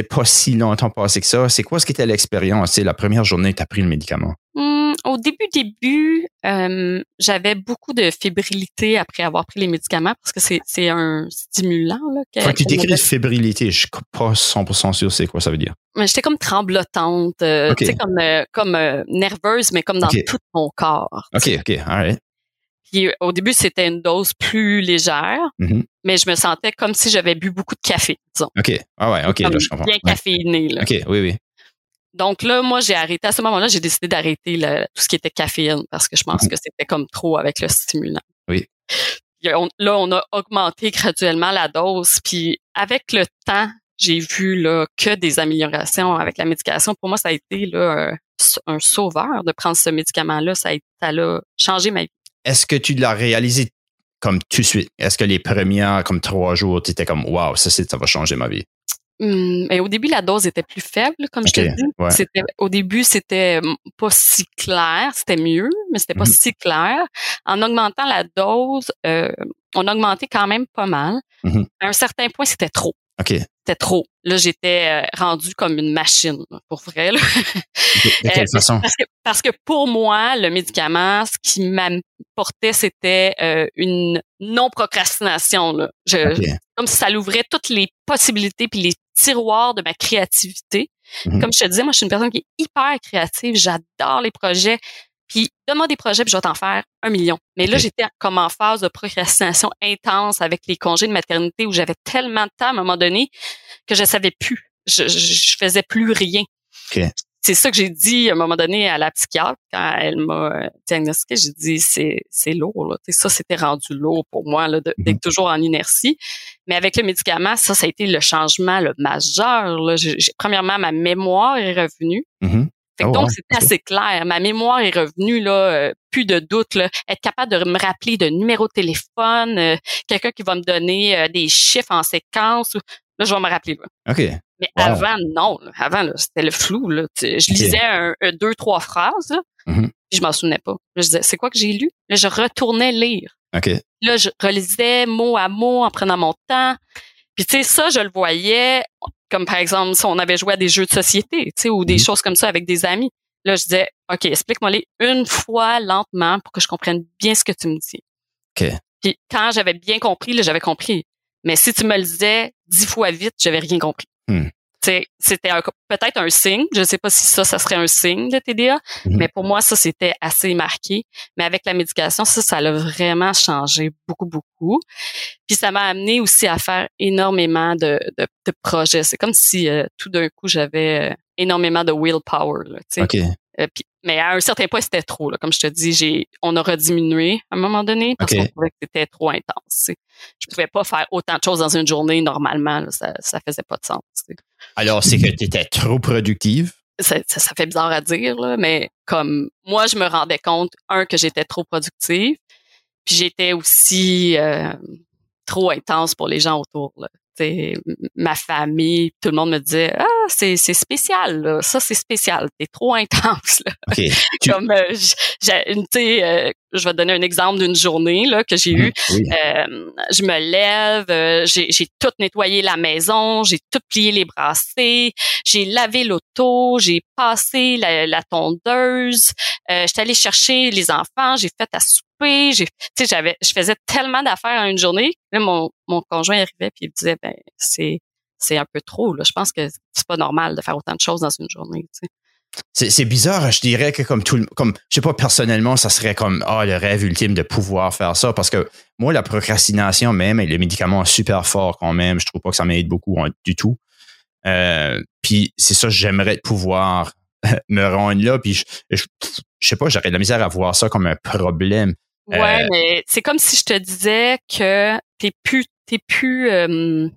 pas si longtemps passé que ça. C'est quoi ce qui était l'expérience? La première journée que tu as pris le médicament? Hum, au début, début, euh, j'avais beaucoup de fébrilité après avoir pris les médicaments parce que c'est un stimulant. Là, tu décris fébrilité, je suis pas 100% sûr c'est quoi ça veut dire. J'étais comme tremblotante, euh, comme, euh, comme nerveuse, mais comme dans tout mon corps. OK, OK, all right au début, c'était une dose plus légère, mm-hmm. mais je me sentais comme si j'avais bu beaucoup de café, disons. OK. Ah ouais, OK, là, je comprends. Bien caféiné, là. OK, oui, oui. Donc là, moi, j'ai arrêté. À ce moment-là, j'ai décidé d'arrêter tout ce qui était caféine parce que je pense mm-hmm. que c'était comme trop avec le stimulant. Oui. là, on a augmenté graduellement la dose. Puis avec le temps, j'ai vu là que des améliorations avec la médication. Pour moi, ça a été là un, sauveur de prendre ce médicament-là. Ça a, ça a changé ma vie est-ce que tu l'as réalisé comme tout de suite? Est-ce que les premières, comme trois jours, tu étais comme, wow, ça, ça va changer ma vie? Hum, mais au début, la dose était plus faible, comme je te dis. C'était, au début, c'était hum, pas si clair. C'était mieux, mais c'était pas mm-hmm. si clair. En augmentant la dose, euh, on augmentait quand même pas mal. À un certain point, c'était trop. OK. C'était trop. Là, j'étais euh, rendue comme une machine, pour vrai. Là. De, quelle euh, façon? Parce que, pour moi, le médicament, ce qui m'apportait, c'était euh, une non-procrastination. Là. Comme si ça l'ouvrait toutes les possibilités puis les tiroirs de ma créativité. Mm-hmm. Comme je te disais, moi, je suis une personne qui est hyper créative. J'adore les projets. Puis donne-moi des projets, puis je vais t'en faire un million. Mais là, j'étais comme en phase de procrastination intense avec les congés de maternité où j'avais tellement de temps à un moment donné que je savais plus. Je, je, faisais plus rien. c'est ça que j'ai dit à un moment donné à la psychiatre quand elle m'a euh, diagnostiqué. J'ai dit c'est c'est lourd. Là. Ça, c'était rendu lourd pour moi là, d'être mm-hmm. toujours en inertie. Mais avec le médicament, ça, ça a été le changement le majeur. Là. premièrement, ma mémoire est revenue. Mm-hmm. Oh, donc, c'était assez clair. Ma mémoire est revenue, là, euh, plus de doute. Là. Être capable de me rappeler de numéro de téléphone, euh, quelqu'un qui va me donner des chiffres en séquence. Là, je vais me rappeler. OK. Mais avant, non. Avant, c'était le flou. Là. Je lisais un, deux, trois phrases, là, mm-hmm. puis je m'en souvenais pas. je disais, c'est quoi que j'ai lu? Là, je retournais lire. OK. Là, je relisais mot à mot en prenant mon temps. Puis, tu sais, ça, je le voyais comme, par exemple, si on avait joué à des jeux de société, tu sais, ou des mm-hmm. choses comme ça avec des amis. Là, je disais, OK, explique-moi-les une fois lentement pour que je comprenne bien ce que tu me dis. OK. Puis, quand j'avais bien compris, là, j'avais compris. Mais si tu me le disais dix fois vite, j'avais rien compris. Hmm. C'était peut-être un signe. Je ne sais pas si ça, ça serait un signe de TDA, hmm. mais pour moi, ça, c'était assez marqué. Mais avec la médication, ça, ça l'a vraiment changé beaucoup, beaucoup. Puis ça m'a amené aussi à faire énormément de, de, de projets. C'est comme si euh, tout d'un coup, j'avais euh, énormément de willpower. Là, euh, mais à un certain point, c'était trop. Là. Comme je te dis, j'ai, on a rediminué à un moment donné parce qu'on trouvait que c'était trop intense. Je pouvais pas faire autant de choses dans une journée normalement. Ça, ça faisait pas de sens. Alors, c'est que tu étais trop productive? Ça, ça, fait bizarre à dire, là, mais comme moi, je me rendais compte, un, que j'étais trop productive, puis j'étais aussi euh, trop intense pour les gens autour. Là ma famille, tout le monde me disait ah c'est c'est spécial là. ça c'est spécial, t'es trop intense là. Comme euh, euh, je vais te donner un exemple d'une journée là que j'ai mmh, eue. Euh, je me lève, j'ai j'ai tout nettoyé la maison, j'ai tout plié les brassées, j'ai lavé l'auto, j'ai passé la, la tondeuse, euh, j'étais allée chercher les enfants, j'ai fait à souper, j'ai, tu sais, j'avais, je faisais tellement d'affaires en une journée. Là, mon, mon conjoint arrivait puis il me disait, ben, c'est, c'est un peu trop. Là. Je pense que c'est pas normal de faire autant de choses dans une journée. C'est, bizarre, je dirais que comme tout comme je sais pas personnellement, ça serait comme ah le rêve ultime de pouvoir faire ça parce que moi la procrastination même et les médicaments super forts quand même, je trouve pas que ça m'aide beaucoup du tout. Euh, puis c'est ça j'aimerais pouvoir me rendre là puis je, je, sais pas, j'aurais de la misère à voir ça comme un problème. Ouais, euh, mais c'est comme si je te disais que t'es plus t'es plus euh,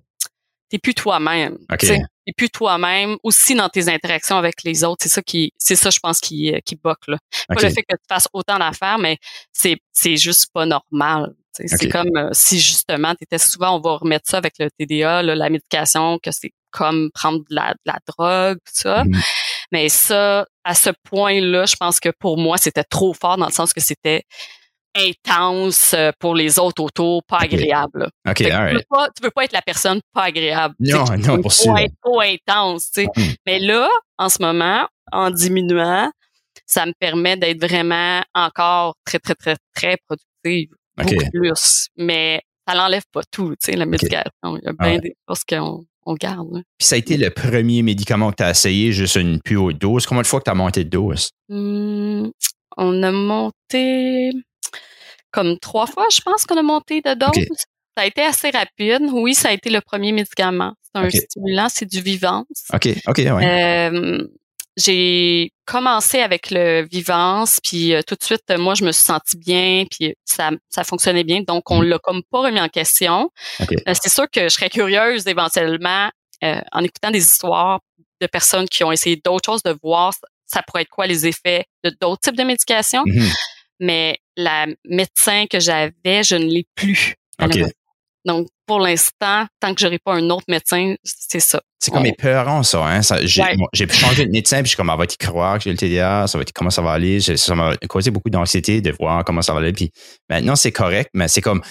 t'es plus toi-même. Okay. T'es plus toi-même aussi dans tes interactions avec les autres. C'est ça qui c'est ça je pense qui qui boque là. Pas le fait que tu fasses autant d'affaires, mais c'est c'est juste pas normal. C'est comme euh, si justement tu étais souvent on va remettre ça avec le TDA, là, la médication, que c'est comme prendre de la, de la drogue, tout ça. Mm-hmm. Mais ça, à ce point-là, je pense que pour moi, c'était trop fort dans le sens que c'était intense euh, pour les autres autour, pas agréable. OK, tu, veux pas, veux pas être la personne pas agréable. Non, non, pour sûr. être trop intense, tu sais. Mm. Mais là, en ce moment, en diminuant, ça me permet d'être vraiment encore très, très, très, très productive. Beaucoup plus. Mais ça l'enlève pas tout, tu sais, la médication. Il y a bien des choses qu'on on garde. Puis ça a été le premier médicament que tu as essayé, juste une plus haute dose? Combien de fois que tu as monté de dose? Hum, on a monté comme trois fois, je pense qu'on a monté de dose. Ça a été assez rapide. Oui, ça a été le premier médicament. C'est un stimulant, c'est du Vivance. OK, OK, ouais. Euh, j'ai commencé avec le Vivance, puis euh, tout de suite, moi, je me suis sentie bien, puis ça, ça fonctionnait bien. Donc, on mm. l'a comme pas remis en question. Euh, c'est sûr que je serais curieuse éventuellement, en écoutant des histoires de personnes qui ont essayé d'autres choses, de voir ça pourrait être quoi les effets de d'autres types de médications. Mm-hmm. Mais la médecin que j'avais, je ne l'ai plus. Donc, pour l'instant, tant que j'aurai pas un autre médecin, c'est ça. C'est comme mes parents, ça. Hein? ça j'ai, j'ai changé de médecin, puis je suis comme, elle va y croire que j'ai le TDA, ça va être comment ça va aller? Ça m'a causé beaucoup d'anxiété de voir comment ça va aller. Puis maintenant, c'est correct, mais c'est comme,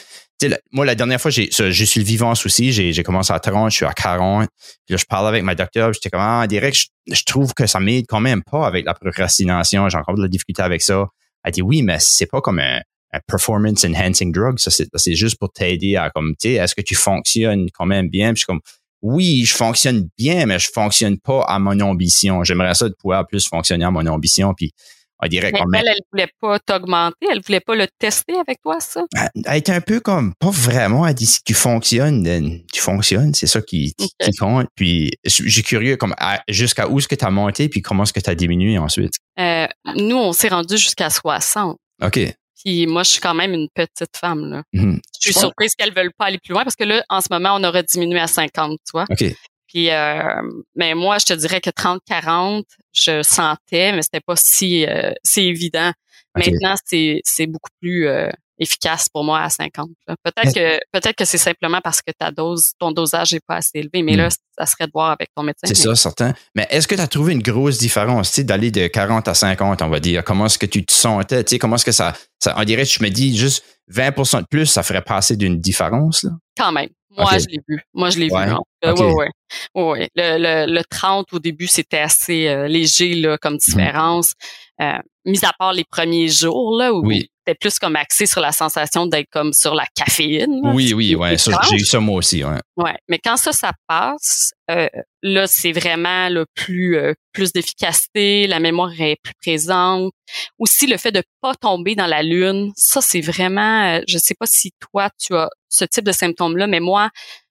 moi, la dernière fois, j'ai, je suis le vivant aussi. J'ai, j'ai commencé à 30, je suis à 40. Puis là, je parle avec ma docteur, j'étais comme, ah, direct, je, je, trouve que ça m'aide quand même pas avec la procrastination. J'ai encore de la difficulté avec ça. Elle dit oui, mais c'est pas comme un, performance enhancing drug. Ça, c'est, juste pour t'aider à comme, tu sais, est-ce que tu fonctionnes quand même bien? Puis je suis comme, oui, je fonctionne bien, mais je fonctionne pas à mon ambition. J'aimerais ça de pouvoir plus fonctionner à mon ambition. Puis on dirait Mais comme elle, elle voulait pas t'augmenter, elle voulait pas le tester avec toi, ça? elle elle est un peu comme pas vraiment elle dit si tu fonctionnes euh, tu fonctionnes c'est ça qui, compte puis j'ai curieux comme jusqu'à où est-ce que tu as monté puis comment est-ce que tu as diminué ensuite? Euh, nous, on s'est rendu jusqu'à 60. ok Puis moi, je suis quand même une petite femme, là. Mhm. Je suis surprise qu'elles veulent pas aller plus loin parce que là, en ce moment, on aurait diminué à 50, tu vois. ok Puis, euh, mais moi, je te dirais que 30-40, je sentais, mais c'était pas si, euh, si évident. Maintenant, c'est, c'est beaucoup plus euh, efficace pour moi à 50. là. Peut-être que peut-être que c'est simplement parce que ta dose, ton dosage est pas assez élevé, mais Mm. là, ça serait de voir avec ton médecin. C'est Mais ça, certain. Mais est-ce que tu as trouvé une grosse différence, tu sais, d'aller de 40 à 50, on va dire? Comment est-ce que tu te sentais? Tu sais, comment est-ce que ça, ça, on dirait, je me dis, juste 20% de plus, ça ferait passer d'une différence, là? Quand même. Moi, je l'ai vu. Moi, je l'ai Ouais. vu. en tout cas. Ok. Ouais. Le, le, le 30 au début, c'était assez euh, léger là, Mhm. comme différence. Euh, mis à part les premiers jours, là, où Oui. c'était plus comme axé sur la sensation d'être comme sur la caféine. là, Oui, oui, ouais. j'ai eu ça moi aussi, ouais. Ouais, mais quand ça, ça passe, euh, là, c'est vraiment le plus euh, plus d'efficacité, la mémoire est plus présente. Aussi, le fait de pas tomber dans la lune, ça, c'est vraiment, euh, je sais pas si toi, tu as ce type de symptômes-là, mais moi,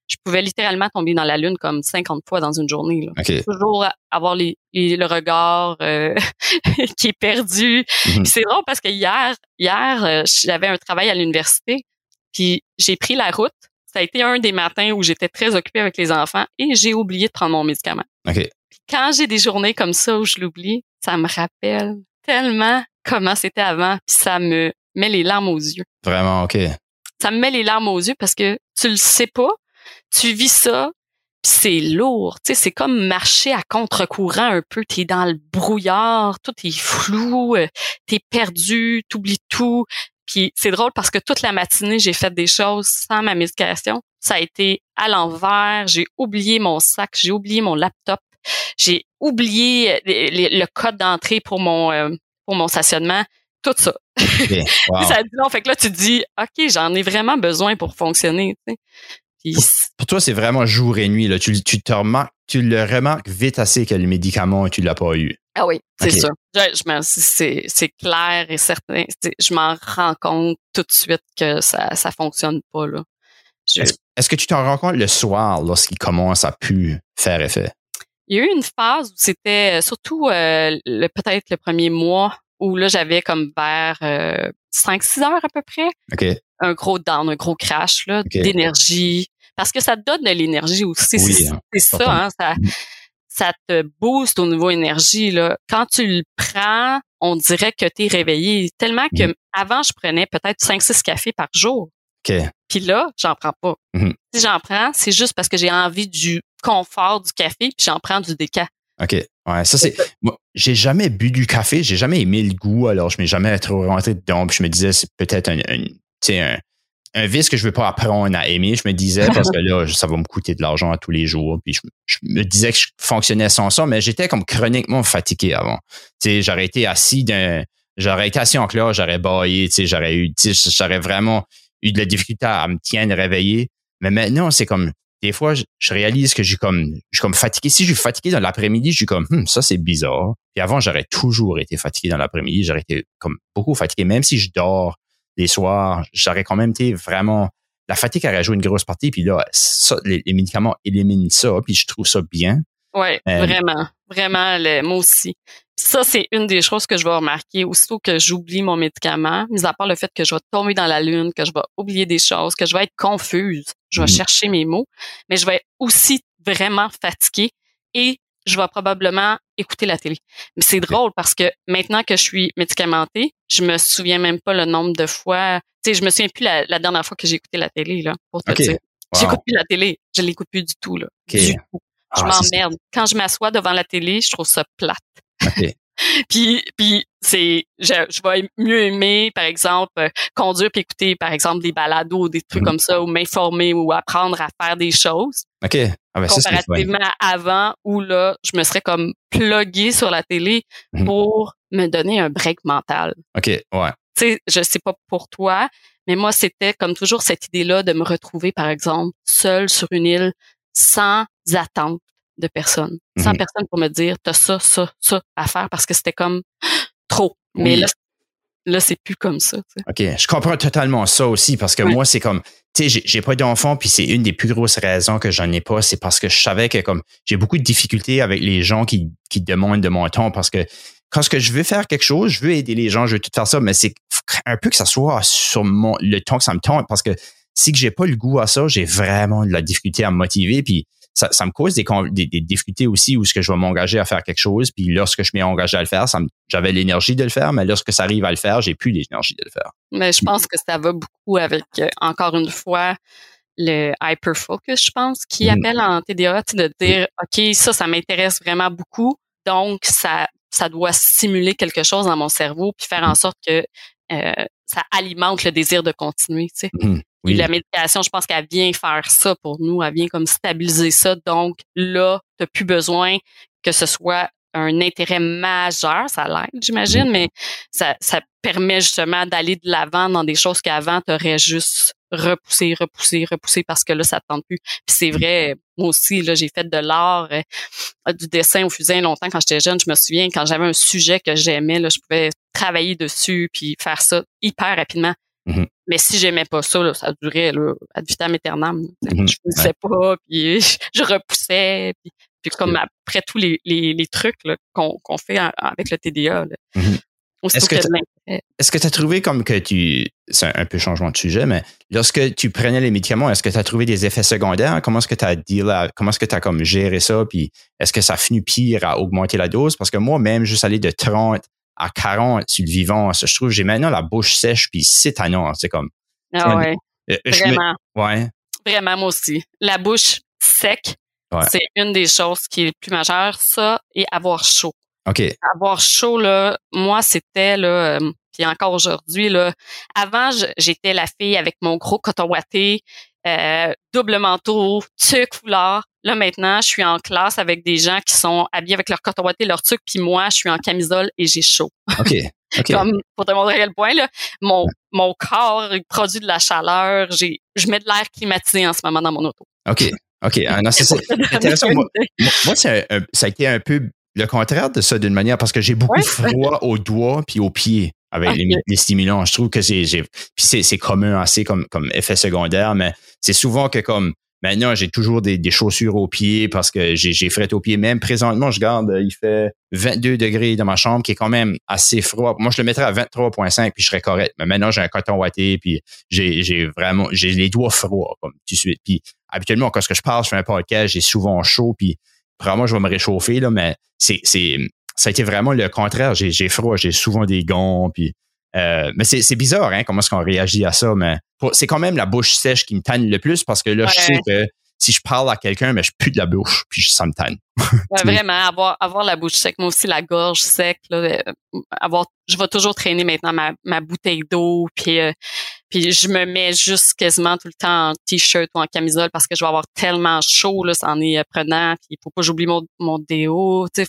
je pouvais littéralement tomber dans la lune comme 50 fois dans une journée. Là. OK. Toujours avoir les, les- le regard euh, qui est perdu. Mhm. Puis C'est drôle parce que hier, hier, euh, j'avais un travail à l'université, puis j'ai pris la route. Ça a été un des matins où j'étais très occupée avec les enfants et j'ai oublié de prendre mon médicament. OK. Puis quand j'ai des journées comme ça où je l'oublie, ça me rappelle tellement comment c'était avant, puis ça me met les larmes aux yeux. Vraiment, OK. Ça me met les larmes aux yeux parce que tu le sais pas, tu vis ça, c'est lourd. Tu sais, c'est comme marcher à contre-courant un peu. T'es dans le brouillard, tout est flou, euh, t'es perdu, t'oublies tout. Puis c'est drôle parce que toute la matinée, j'ai fait des choses sans ma médication. Ça a été à l'envers. J'ai oublié mon sac, j'ai oublié mon laptop, j'ai oublié euh, le code d'entrée pour mon euh, pour mon stationnement. Tout ça. OK. Wow. Ça dit non. Fait que là, tu te dis, OK, j'en ai vraiment besoin pour fonctionner. Pour toi, c'est vraiment jour et nuit, là. Tu, tu te remarques, tu le remarques vite assez que le médicament, tu l'as pas eu. ah oui, c'est sûr. Je, je c'est, c'est clair et certain. Je m'en rends compte tout de suite que ça ça fonctionne pas. Là. Je- Est-ce que tu t'en rends compte le soir lorsqu'il commence à plus faire effet? il y a eu une phase où c'était euh, surtout euh, peut-être le premier mois où là j'avais comme vers 5-6 heures à peu près OK. un gros down, un gros crash là, d'énergie. Parce que ça te donne de l'énergie aussi. Oui, c'est hein, ça, hein, ça, Mm. ça te booste au niveau énergie. Là. Quand tu le prends, on dirait que tu es réveillé. Tellement que Mm. avant, je prenais peut-être 5-6 cafés par jour. OK. Puis là, j'en prends pas. Mhm. Si j'en prends, c'est juste parce que j'ai envie du confort du café, puis j'en prends du déca. OK. Ouais, ça, c'est. Moi, j'ai jamais bu du café, j'ai jamais aimé le goût, alors je m'ai jamais trop rentré dedans. Puis je me disais, c'est peut-être un, un, un vice que je veux pas apprendre à aimer. Je me disais, parce que là, ça va me coûter de l'argent à tous les jours. Puis je, je me disais que je fonctionnais sans ça, mais j'étais comme chroniquement fatigué avant. Tu sais, j'aurais été assis d'un. J'aurais été assis en classe, j'aurais baillé, tu sais, j'aurais eu, tu sais, j'aurais vraiment eu de la difficulté à me tiendre, réveiller. Mais maintenant, c'est comme, des fois, je, je réalise que j'ai comme, je suis comme fatigué. Si je suis fatigué dans l'après-midi, je suis comme, Hum, ça c'est bizarre. Puis avant, j'aurais toujours été fatigué dans l'après-midi. J'aurais été comme beaucoup fatigué. Même si je dors les soirs, j'aurais quand même été vraiment, la fatigue aurait joué une grosse partie. Puis là, ça, les, les médicaments éliminent ça. Puis je trouve ça bien. Oui, Euh, vraiment. Vraiment, le, moi aussi. Ça, c'est une des choses que je vais remarquer. Aussitôt que j'oublie mon médicament, mis à part le fait que je vais tomber dans la lune, que je vais oublier des choses, que je vais être confuse, je vais Mhm. chercher mes mots, mais je vais aussi vraiment fatiguée et je vais probablement écouter la télé. Mais c'est drôle parce que maintenant que je suis médicamentée, je me souviens même pas le nombre de fois. Tu sais, je me souviens plus la, la dernière fois que j'ai écouté la télé, là, pour te dire. Wow. J'écoute plus la télé. Je l'écoute plus du tout, là. OK. Du tout. Je Ah, m'emmerde. Quand je m'assois devant la télé, je trouve ça plate. Puis, puis c'est, je, je vais mieux aimer, par exemple, euh, conduire puis écouter, par exemple, des balados ou des trucs Mhm. comme ça, ou m'informer ou apprendre à faire des choses, OK. Ah ben, ça, comparativement à avant où là, je me serais comme pluguée sur la télé Mhm. pour me donner un break mental. OK. Ouais. Tu sais, je sais pas pour toi, mais moi, c'était comme toujours cette idée-là de me retrouver, par exemple, seule sur une île, sans attente de personne, sans Mhm. personne pour me dire, t'as ça, ça, ça à faire, parce que c'était comme trop. Mais là, là c'est plus comme ça. OK. Je comprends totalement ça aussi parce que moi, c'est comme, tu sais, j'ai pas d'enfant, puis c'est une des plus grosses raisons que j'en ai pas, c'est parce que je savais que comme j'ai beaucoup de difficultés avec les gens qui, qui demandent de mon temps parce que quand ce que je veux faire quelque chose, je veux aider les gens, je veux tout faire ça, mais c'est un peu que ça soit sur mon, le temps que ça me tente parce que si que j'ai pas le goût à ça, j'ai vraiment de la difficulté à me motiver, puis ça, ça me cause des, des, des, difficultés aussi où ce que je vais m'engager à faire quelque chose, puis lorsque je m'ai engagé à le faire, j'avais l'énergie de le faire, mais lorsque ça arrive à le faire, j'ai plus l'énergie de le faire. Mais je pense que ça va beaucoup avec, euh, encore une fois, le hyper focus, je pense, qui mm-hmm. appelle en TDA, de dire, OK, ça, ça m'intéresse vraiment beaucoup. Donc, ça, ça doit stimuler quelque chose dans mon cerveau puis faire en mm-hmm. sorte que euh, ça alimente le désir de continuer. Tu sais. Mm-hmm. La méditation, je pense qu'elle vient faire ça pour nous. Elle vient comme stabiliser ça. Donc là, tu n'as plus besoin que ce soit un intérêt majeur, ça l'aide, j'imagine, mais ça, ça permet justement d'aller de l'avant dans des choses qu'avant, tu aurais juste repoussé, repoussé, repoussé parce que là, ça ne tente plus. Puis c'est vrai, moi aussi, là, j'ai fait de l'art, euh, du dessin au fusain longtemps quand j'étais jeune. Je me souviens, quand j'avais un sujet que j'aimais, là, je pouvais travailler dessus puis faire ça hyper rapidement. Mm-hmm. Mais si j'aimais pas ça, ça durait là, ad vitam aeternam. Mm-hmm. Je faisais pas, puis je, repoussais. Puis, puis comme après tous les, les, les trucs qu'on fait avec le TDA. Mm-hmm. Est-ce que tu as trouvé comme que tu. C'est un peu changement de sujet, mais lorsque tu prenais les médicaments, est-ce que tu as trouvé des effets secondaires? Comment est-ce que tu as dit là, comment est-ce que tu as comme géré ça? Puis est-ce que ça finit pire à augmenter la dose? Parce que moi, même juste aller de 30 à 40 sur le vivant. Je trouve j'ai maintenant la bouche sèche puis c'est tannant. C'est comme. Ah ouais. Euh, Vraiment. ouais. Vraiment, moi aussi. La bouche sec, c'est une des choses qui est le plus majeure, ça, et avoir chaud. OK. Avoir chaud, là, moi, c'était, là, euh, puis encore aujourd'hui, là, avant, j'étais la fille avec mon gros coton ouaté, euh, double manteau, tuc, foulard. Là, maintenant, je suis en classe avec des gens qui sont habillés avec leur coton ouaté, leur tuc, puis moi, je suis en camisole et j'ai chaud. OK. Comme, pour te montrer à quel point, là, mon, mon corps produit de la chaleur. J'ai, je mets de l'air climatisé en ce moment dans mon auto. OK. OK. Ah, c'est intéressant. Moi, moi ça a été un peu le contraire de ça d'une manière parce que j'ai beaucoup froid aux doigts puis aux pieds avec les, stimulants. Je trouve que j'ai, puis c'est, commun assez comme, comme effet secondaire, mais c'est souvent que comme maintenant j'ai toujours des, chaussures aux pieds parce que j'ai, fret aux pieds. Même présentement, je garde, il fait 22 degrés dans ma chambre qui est quand même assez froid. Moi, je le mettrais à 23.5 puis je serais correct. Mais maintenant, j'ai un coton ouaté puis j'ai, j'ai vraiment, j'ai les doigts froids comme tout de suite. Puis habituellement, quand je parle, je fais un podcast, j'ai souvent chaud puis probablement je vais me réchauffer là, mais c'est, c'est ça a été vraiment le contraire. J'ai, j'ai froid, j'ai souvent des gants, puis euh, mais c'est, c'est bizarre, hein, comment est-ce qu'on réagit à ça, mais c'est quand même la bouche sèche qui me tanne le plus parce que là, je sais que si je parle à quelqu'un, mais je pue de la bouche, puis ça me tanne. vraiment, avoir, avoir la bouche sec, moi aussi la gorge sec, là, euh, avoir, je vais toujours traîner maintenant ma, ma bouteille d'eau, puis euh, puis je me mets juste quasiment tout le temps en t-shirt ou en camisole parce que je vais avoir tellement chaud, là, ça en est prenant. Puis il faut pas que j'oublie mon, mon déo. C'est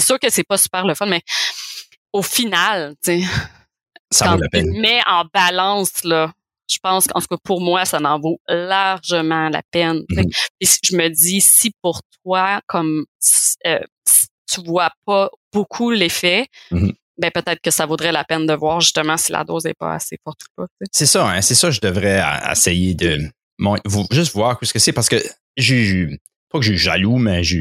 sûr que c'est pas super le fun, mais au final, tu sais, ça vaut la peine. Mais en balance, là, je pense qu'en tout cas pour moi, ça en vaut largement la peine. Mm-hmm. Et je me dis, si pour toi, comme euh, tu vois pas beaucoup l'effet, mm-hmm ben peut-être que ça vaudrait la peine de voir justement si la dose n'est pas assez forte ou pas. C'est ça, hein, c'est ça, je devrais essayer de juste voir ce que c'est parce que j'ai pas que je suis jaloux, mais je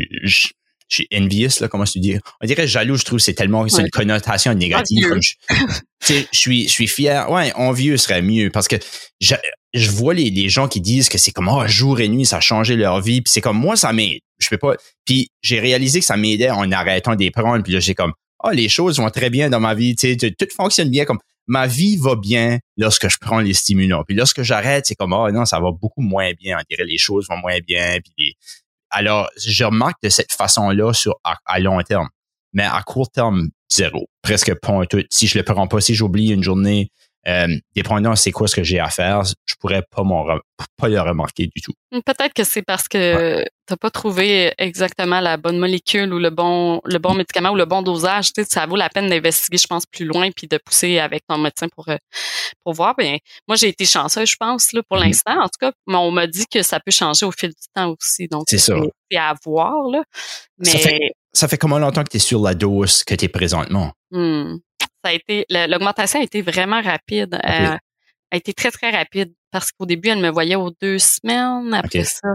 suis envious, là, comment tu dis? On dirait jaloux, je trouve, c'est tellement, c'est une connotation négative. je, suis, je suis fier. Ouais, envieux serait mieux parce que je, je vois les, les gens qui disent que c'est comme, oh, jour et nuit, ça a changé leur vie. Puis c'est comme, moi, ça m'aide. Je peux pas. Puis j'ai réalisé que ça m'aidait en arrêtant des prendre. Puis là, j'ai comme, ah, les choses vont très bien dans ma vie, tu sais, tout fonctionne bien comme ma vie va bien lorsque je prends les stimulants. Puis lorsque j'arrête, c'est comme ah non, ça va beaucoup moins bien. On dirait les choses vont moins bien. Puis alors, je remarque de cette façon-là sur à, long terme, mais à court terme, zéro, presque pas tout. Si je le prends pas, si j'oublie une journée, euh, dépendant c'est quoi ce que j'ai à faire, je pourrais pas pas le remarquer du tout. Peut-être que c'est parce que t'as pas trouvé exactement la bonne molécule ou le bon le bon médicament ou le bon dosage. Tu sais, ça vaut la peine d'investiguer, je pense, plus loin puis de pousser avec ton médecin pour euh, pour voir. Bien, moi j'ai été chanceuse, je pense, là, pour mm-hmm. l'instant. En tout cas, mais on m'a dit que ça peut changer au fil du temps aussi. Donc c'est ça. C'est à voir là. Mais ça fait, ça fait comment longtemps que tu es sur la dose que tu es présentement? Hmm ça a été l'augmentation a été vraiment rapide. Euh, a été très, très rapide parce qu'au début, elle me voyait aux deux semaines après ça.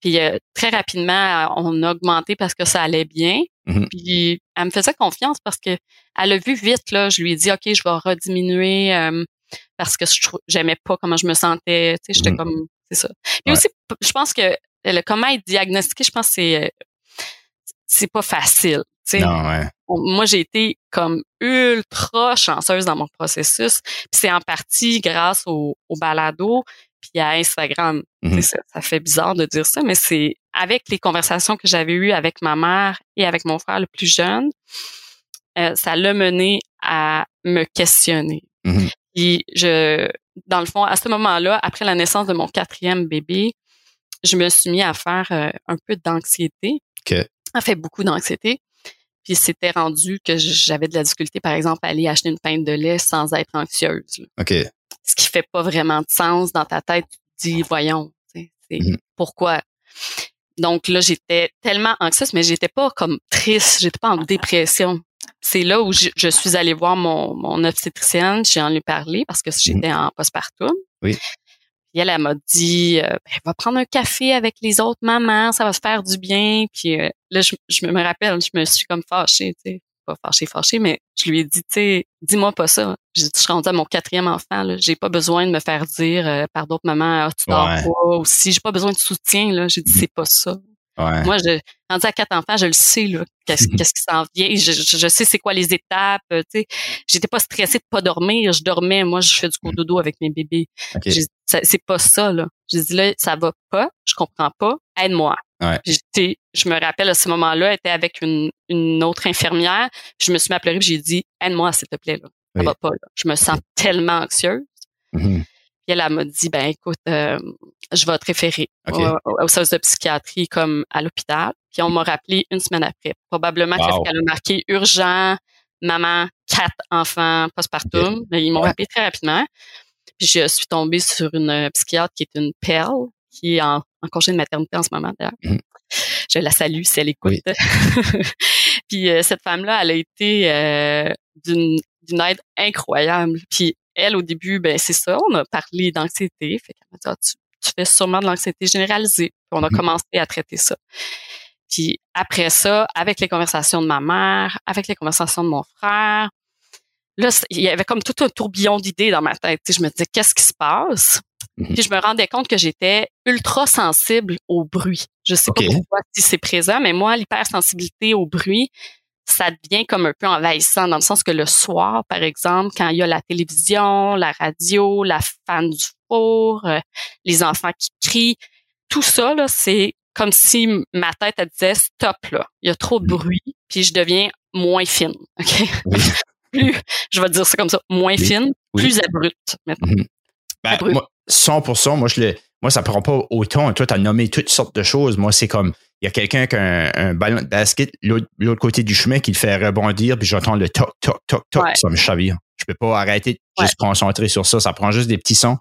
Puis euh, très rapidement, on a augmenté parce que ça allait bien. Mm-hmm. Puis elle me faisait confiance parce que elle a vu vite, là, je lui ai dit, OK, je vais rediminuer euh, parce que j'aimais pas comment je me sentais. Tu sais, j'étais mm-hmm. comme, c'est ça. Puis aussi, je pense que le, comment être diagnostiqué, je pense que c'est, euh, c'est pas facile. Non, ouais. Moi, j'ai été comme ultra chanceuse dans mon processus. C'est en partie grâce au, au balado puis à Instagram. Mm-hmm. ça, ça, fait bizarre de dire ça, mais c'est avec les conversations que j'avais eues avec ma mère et avec mon frère le plus jeune, euh, ça l'a mené à me questionner. Mm-hmm. Puis je, dans le fond, à ce moment-là, après la naissance de mon quatrième bébé, je me suis mis à faire euh, un peu d'anxiété. Okay. Fait beaucoup d'anxiété. Puis c'était rendu que j'avais de la difficulté, par exemple, à aller acheter une pinte de lait sans être anxieuse. OK. Ce qui fait pas vraiment de sens dans ta tête. Tu dis, voyons, c'est mm-hmm. pourquoi? Donc là, j'étais tellement anxieuse, mais j'étais pas comme triste, j'étais pas en dépression. C'est là où je, suis allée voir mon, mon obstétricienne, j'ai en lui parlé parce que j'étais mm-hmm. en postpartum. Oui elle, elle m'a dit, euh, ben, va prendre un café avec les autres mamans, ça va se faire du bien. Puis euh, là, je, me rappelle, je me suis comme fâchée, tu sais, pas fâchée, fâchée, mais je lui ai dit, tu sais, dis-moi pas ça. J'ai dit, je suis rendue à mon quatrième enfant, là. J'ai pas besoin de me faire dire euh, par d'autres mamans, ah, tu dors pas aussi. J'ai pas besoin de soutien, là. J'ai dit, mm-hmm. c'est pas ça. Moi, je, rendu à quatre enfants, je le sais, là, qu'est-ce, qu'est-ce qui s'en vient. Je, je, sais c'est quoi les étapes, tu sais. J'étais pas stressée de pas dormir. Je dormais. Moi, je fais du coup dodo avec mes bébés. c'est pas ça, là. Je dis là, ça va pas. Je comprends pas. Aide-moi. Ouais. Je me rappelle à ce moment-là, était avec une, une autre infirmière. Je me suis mis à pleurer j'ai dit, aide-moi, s'il te plaît, là. Ça va pas, là. Je me sens tellement anxieuse. Mm-hmm. Puis elle, m'a dit, ben écoute, euh, je vais te référer au, service de psychiatrie comme à l'hôpital. Puis on m'a rappelé une semaine après. Probablement parce qu'elle a marqué urgent, maman, quatre enfants postpartum. Okay. Ils m'ont rappelé très rapidement. Puis je suis tombée sur une psychiatre qui est une perle, qui est en, congé de maternité en ce moment d'ailleurs. Mm-hmm. Je la salue si elle écoute. Puis euh, cette femme-là, elle a été euh, d'une aide incroyable. Puis elle, au début, ben c'est ça, on a parlé d'anxiété. Fait qu'elle m'a dit, ah, tu, fais sûrement de l'anxiété généralisée. Puis on a mm-hmm. commencé à traiter ça. Puis après ça, avec les conversations de ma mère, avec les conversations de mon frère, là, il y avait comme tout un tourbillon d'idées dans ma tête. je me disais, qu'est-ce qui se passe? Mm-hmm. Puis je me rendais compte que j'étais ultra sensible au bruit. Je sais pas pourquoi si c'est présent, mais moi, l'hypersensibilité au bruit, ça devient comme un peu envahissant dans le sens que le soir, par exemple, quand il y a la télévision, la radio, la fan du four, euh, les enfants qui crient, tout ça, là, c'est comme si ma tête, elle disait stop, là, il y a trop de mm-hmm. bruit, puis je deviens moins fine. OK? plus, je vais dire ça comme ça, moins fine, plus abrupte maintenant. Mm-hmm. Ben, moi, 100%, moi, je le, moi, ça prend pas autant. Toi, tu as nommé toutes sortes de choses. Moi, c'est comme il y a quelqu'un qui a un, ballon de basket l'autre côté du chemin qui le fait rebondir, puis j'entends le toc, toc, toc, toc, ça me chavire. Je peux pas arrêter de juste concentrer sur ça. Ça prend juste des petits sons.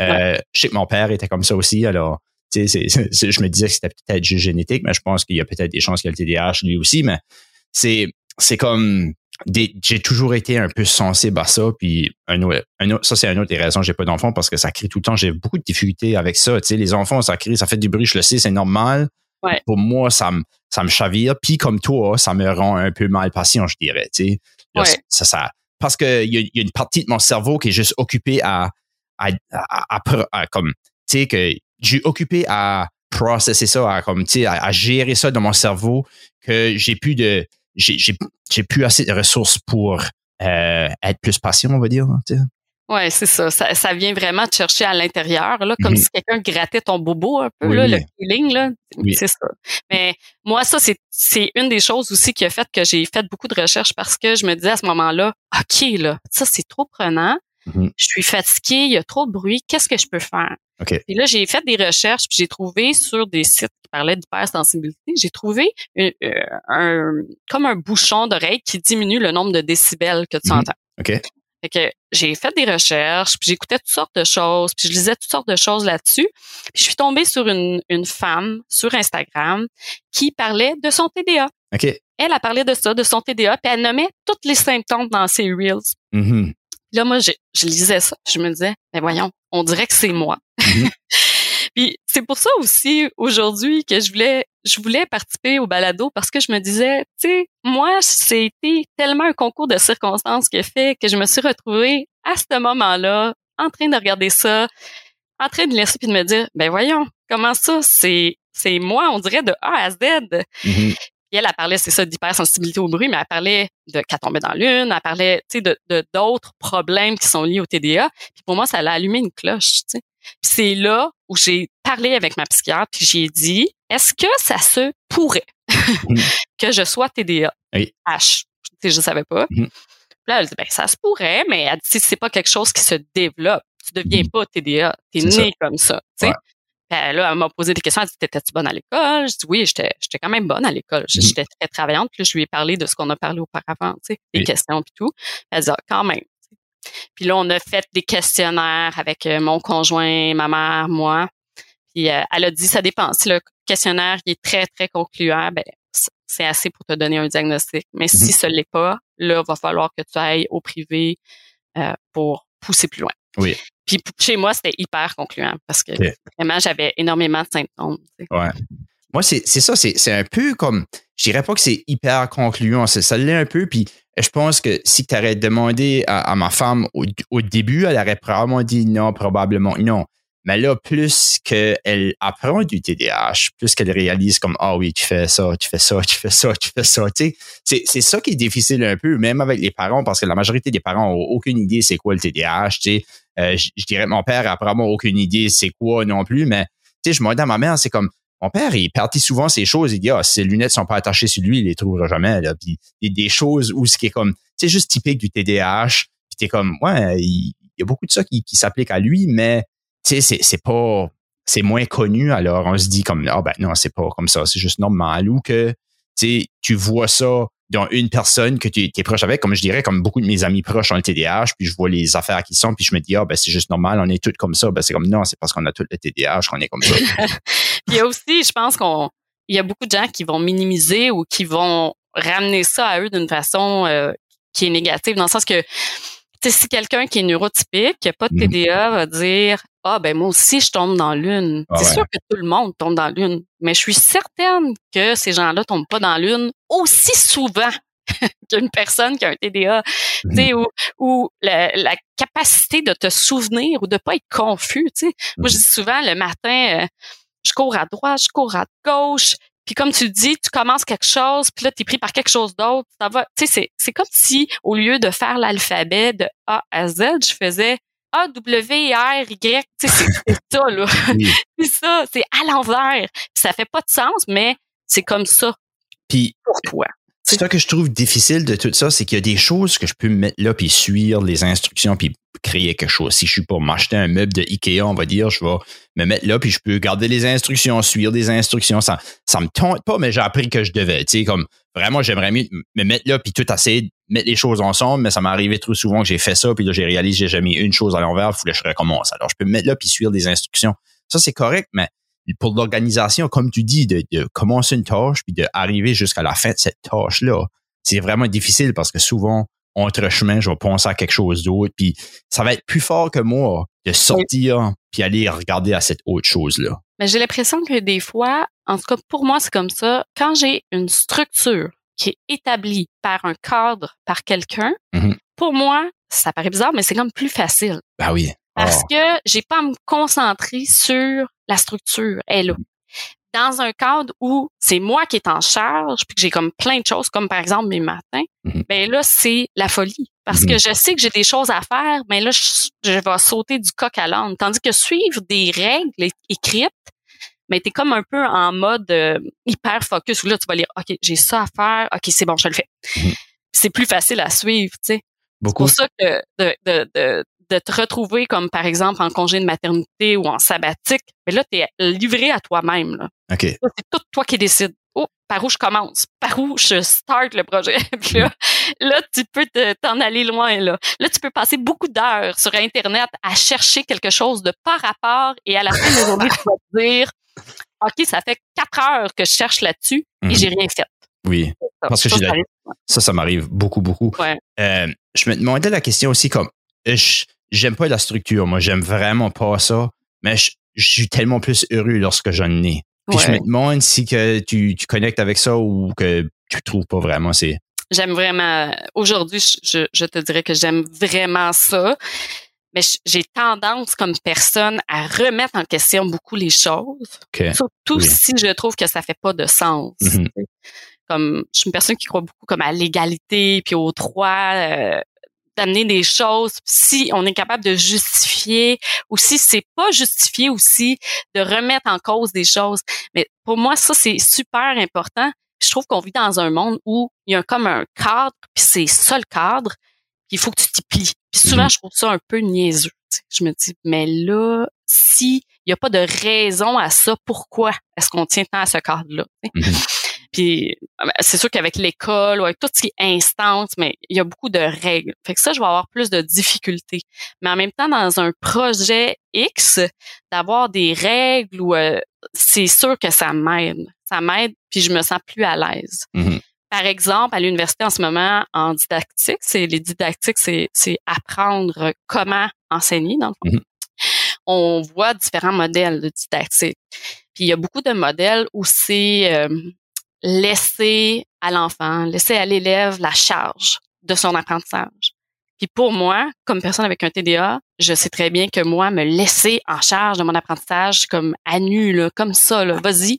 Euh, je sais que mon père était comme ça aussi, alors je me disais que c'était peut-être juste génétique, mais je pense qu'il y a peut-être des chances qu'il y a le TDAH lui aussi, mais c'est c'est comme j'ai toujours été un peu sensible à ça puis un autre, un autre ça c'est une autre des raisons j'ai pas d'enfants parce que ça crie tout le temps j'ai beaucoup de difficultés avec ça tu sais les enfants ça crie ça fait du bruit je le sais c'est normal pour moi, ça me, ça me chavire. Puis comme toi, ça me rend un peu mal patient, je dirais. Tu sais. ça, ça, parce qu'il y, a, y a une partie de mon cerveau qui est juste occupée à, à, à, comme, tu sais, que j'ai occupé à processer ça, à, comme, tu sais, à, gérer ça dans mon cerveau, que j'ai plus de, j'ai, j'ai, plus assez de ressources pour euh, être plus patient, on va dire. Tu sais. Ouais, c'est ça. ça. ça. vient vraiment te chercher à l'intérieur, là, comme si quelqu'un grattait ton bobo un peu, là, le feeling, là. C'est ça. Mais moi, ça, c'est, c'est une des choses aussi qui a fait que j'ai fait beaucoup de recherches parce que je me disais à ce moment-là, OK, là, ça, c'est trop prenant. Mm-hmm. Je suis fatiguée, il y a trop de bruit. Qu'est-ce que je peux faire? Okay. Et là, j'ai fait des recherches, puis j'ai trouvé sur des sites qui parlaient d'hypersensibilité, j'ai trouvé euh, un, comme un bouchon d'oreille qui diminue le nombre de décibels que tu mm-hmm. entends. OK. Fait que j'ai fait des recherches, puis j'écoutais toutes sortes de choses, puis je lisais toutes sortes de choses là-dessus. Puis je suis tombée sur une, une femme sur Instagram qui parlait de son TDA. OK. Elle a parlé de ça, de son TDA, puis elle nommait tous les symptômes dans ses reels. Mhm. Là, moi, je, je lisais ça. Je me disais, mais voyons, on dirait que c'est moi. Mhm. Puis c'est pour ça aussi aujourd'hui que je voulais je voulais participer au balado parce que je me disais, tu sais, moi c'était tellement un concours de circonstances qui a fait que je me suis retrouvée à ce moment-là en train de regarder ça, en train de lire ça puis de me dire, ben voyons, comment ça c'est c'est moi, on dirait de A à Z. Mhm. Puis elle, elle parlait, c'est ça, d'hypersensibilité au bruit, mais elle parlait de qu'elle tombait dans l'une, elle parlait, tu sais, de de- d'autres problèmes qui sont liés au TDA. Puis pour moi, ça l'a allumé une cloche, tu sais. Puis c'est là où j'ai parlé avec ma psychiatre, puis j'ai dit, est-ce que ça se pourrait que je sois TDA? Oui. H. Je savais pas. Puis là, elle dit, ben, ça se pourrait, mais elle dit, c'est pas quelque chose qui se développe. Tu deviens Mhm. pas TDA. T'es né comme ça. Ouais. Elle, là, elle m'a posé des questions. Elle dit, t'étais-tu bonne à l'école? Je dis, oui, j'étais, j'étais quand même bonne à l'école. J'étais très travaillante. Puis là, je lui ai parlé de ce qu'on a parlé auparavant, tu sais, des Oui. questions puis tout. Elle dit, ah, quand même. Puis là, on a fait des questionnaires avec euh, mon conjoint, ma mère, moi. Puis euh, elle a dit, ça dépend. Si le questionnaire il est très, très concluant, ben, c'est assez pour te donner un diagnostic. Mais si ce l'est pas, là, va falloir que tu ailles au privé euh, pour pousser plus loin. Oui. Puis chez moi, c'était hyper concluant parce que vraiment, j'avais énormément de symptômes. tu sais. Ouais. Moi, c'est ça, c'est c'est un peu comme, je dirais pas que c'est hyper concluant, c'est- ça l'est un peu, puis je pense que si tu aurais demandé à, ma femme au, début, elle aurait probablement dit non, probablement non. Mais là, plus qu'elle apprend du TDAH, plus qu'elle réalise comme, ah oui, tu fais ça, tu fais ça, tu fais ça, tu fais ça, tu sais, c'est ça qui est difficile un peu, même avec les parents, parce que la majorité des parents ont aucune idée c'est quoi le TDAH, tu sais. Euh, je dirais, mon père a probablement aucune idée c'est quoi non plus, mais tu sais, je me demande à ma mère, c'est comme, mon père, il partit souvent ces choses. Il dit, ah, ses lunettes sont pas attachées sur lui, il les trouvera jamais. Là. Puis des choses où ce qui est comme, c'est juste typique du TDAH. T'es comme, ouais, il, y a beaucoup de ça qui, s'applique à lui, mais tu sais, c'est, pas, c'est moins connu. Alors on se dit comme, ah ben non, c'est pas comme ça, c'est juste normal. Ou que, tu sais, tu vois ça dans une personne que tu es proche avec, comme je dirais, comme beaucoup de mes amis proches ont le TDAH, puis je vois les affaires qui sont, puis je me dis, ah ben c'est juste normal, on est tous comme ça. Ben c'est comme, non, c'est parce qu'on a tout le TDAH qu'on est comme ça. Il y a aussi, je pense qu'on, il y a beaucoup de gens qui vont minimiser ou qui vont ramener ça à eux d'une façon euh, qui est négative, dans le sens que, tu sais, si quelqu'un qui est neurotypique, qui n'a pas de Mhm. TDA, va dire, ah ben moi aussi je tombe dans l'une. Ah c'est ouais. sûr que tout le monde tombe dans l'une, mais je suis certaine que ces gens-là tombent pas dans l'une aussi souvent qu'une personne qui a un TDA. Tu sais, ou, ou la, la capacité de te souvenir ou de pas être confus. Tu sais. Moi, je dis souvent le matin, euh, je cours à droite, je cours à gauche. Puis comme tu dis, tu commences quelque chose, puis là, tu es pris par quelque chose d'autre. Ça va. Tu sais, c'est, comme si, au lieu de faire l'alphabet de A à Z, je faisais A, W, R, Y. Tu sais, c'est, ça, là. C'est ça. C'est à l'envers. Puis ça fait pas de sens, mais c'est comme ça Puis pour toi. C'est ça que je trouve difficile de tout ça, c'est qu'il y a des choses que je peux me mettre là puis suivre les instructions puis créer quelque chose. Si je suis pour m'acheter un meuble de Ikea, on va dire, je vais me mettre là puis je peux garder les instructions, suivre des instructions. Ça, ça me tente pas, mais j'ai appris que je devais. Tu sais, comme vraiment, j'aimerais mieux me mettre là puis tout essayer de mettre les choses ensemble, mais ça m'est arrivé trop souvent que j'ai fait ça puis là j'ai réalisé que j'ai jamais une chose à l'envers, il faut que je recommence. Alors je peux me mettre là puis suivre des instructions. Ça c'est correct, mais pour l'organisation, comme tu dis, de, de commencer une tâche puis d'arriver jusqu'à la fin de cette tâche-là, c'est vraiment difficile parce que souvent, entre chemin, je vais penser à quelque chose d'autre, puis ça va être plus fort que moi de sortir puis aller regarder à cette autre chose-là. Mais j'ai l'impression que des fois, en tout cas pour moi, c'est comme ça. Quand j'ai une structure qui est établie par un cadre, par quelqu'un, Mhm. pour moi, ça paraît bizarre, mais c'est comme plus facile. Ben oui. Parce Ah. que j'ai pas à me concentrer sur la structure. Elle est là. Dans un cadre où c'est moi qui est en charge, puis que j'ai comme plein de choses, comme par exemple mes matins, Mhm. ben là, c'est la folie. Parce Mhm. que je sais que j'ai des choses à faire, mais là, je, je vais sauter du coq à l'âne. Tandis que suivre des règles écrites, mais t'es comme un peu en mode euh, hyper focus, où là, tu vas lire, OK, j'ai ça à faire, OK, c'est bon, je le fais. Mhm. C'est plus facile à suivre, tu sais. C'est Beaucoup. pour ça que de, de, de, de te retrouver comme par exemple en congé de maternité ou en sabbatique, mais là, tu es livré à toi-même. C'est tout toi qui décides. Oh, par où je commence? Par où je start le projet? Puis là, là, tu peux te- t'en aller loin. Là. là, tu peux passer beaucoup d'heures sur Internet à chercher quelque chose de par rapport et à la fin de la journée, tu vas te dire OK, ça fait quatre heures que je cherche là-dessus Mhm. et j'ai rien fait. Oui. Parce que ça, j'ai ça. Ça, ça m'arrive beaucoup, beaucoup. Ouais. Euh, je me demandais la question aussi comme je- j'aime pas la structure, moi, j'aime vraiment pas ça, mais je, je suis tellement plus heureux lorsque j'en ai. Puis je me demande si que tu, tu connectes avec ça ou que tu trouves pas vraiment. C'est J'aime vraiment. Aujourd'hui, je, je, te dirais que j'aime vraiment ça. Mais j'ai tendance comme personne à remettre en question beaucoup les choses. que Surtout Oui. si je trouve que ça fait pas de sens. Mhm. Comme je suis une personne qui croit beaucoup comme à l'égalité puis au droit euh, d'amener des choses. Si on est capable de justifier ou si c'est pas justifié aussi de remettre en cause des choses. Mais pour moi ça c'est super important. Je trouve qu'on vit dans un monde où il y a comme un cadre puis c'est ça le cadre. Puis il faut que tu t'y plies. Puis souvent Mhm. je trouve ça un peu niaiseux. Je me dis mais là si il n'y a pas de raison à ça, pourquoi est-ce qu'on tient tant à ce cadre-là? Mhm. Puis euh, c'est sûr qu'avec l'école ou avec tout ce qui est instance, mais il y a beaucoup de règles. Fait que ça, je vais avoir plus de difficultés. Mais en même temps, dans un projet X, d'avoir des règles ou euh, c'est sûr que ça m'aide. Ça m'aide, puis je me sens plus à l'aise. Mhm. Par exemple, à l'université en ce moment, en didactique, c'est les didactiques, c'est c'est apprendre comment enseigner dans le fond. Mhm. On voit différents modèles de didactique. Puis il y a beaucoup de modèles où c'est euh, laisser à l'enfant, laisser à l'élève la charge de son apprentissage. Puis pour moi, comme personne avec un TDA, je sais très bien que moi, me laisser en charge de mon apprentissage comme à nu, là, comme ça, là, vas-y,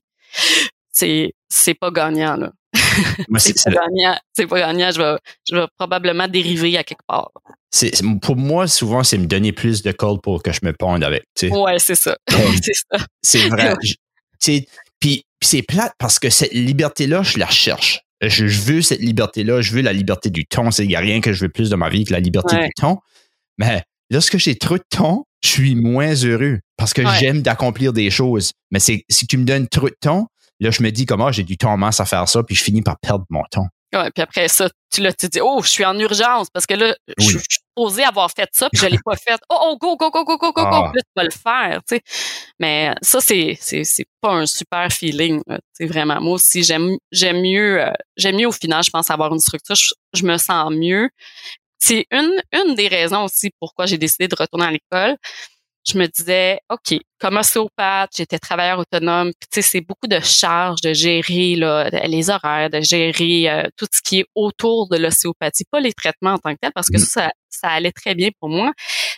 c'est c'est pas gagnant là. c'est- pas gagnant, c'est pas gagnant. Je vais je vais probablement dériver à quelque part. c'est- pour moi, souvent, c'est me donner plus de code pour que je me ponde avec. tu sais. Ouais, c'est ça, c'est ça. C'est vrai. Puis puis c'est plate parce que cette liberté-là, je la recherche. Je, je veux cette liberté-là. Je veux la liberté du ton. Il n'y a rien que je veux plus de ma vie que la liberté Ouais. du ton. Mais lorsque j'ai trop de ton, je suis moins heureux parce que Ouais. j'aime d'accomplir des choses. Mais c'est si tu me donnes trop de ton, là, je me dis comment j'ai du temps en masse à faire ça, puis je finis par perdre mon ton. Ouais, puis après ça, tu l'as tu dis oh, je suis en urgence parce que là, Oui. je supposée avoir fait ça puis je l'ai pas fait. Oh oh go go go go go go go. Ah. Là, tu vas le faire, tu sais. Mais ça c'est c'est c'est pas un super feeling, tu sais vraiment. Moi aussi j'aime j'aime mieux euh, j'aime mieux au final, je pense avoir une structure, je, je me sens mieux. C'est une une des raisons aussi pourquoi j'ai décidé de retourner à l'école. Je me disais, OK, comme ostéopathe, j'étais travailleur autonome, puis tu sais, c'est beaucoup de charges de gérer là, les horaires, de gérer euh, tout ce qui est autour de l'ostéopathie, pas les traitements en tant que tel, parce que Mm. ça, ça, ça allait très bien pour moi,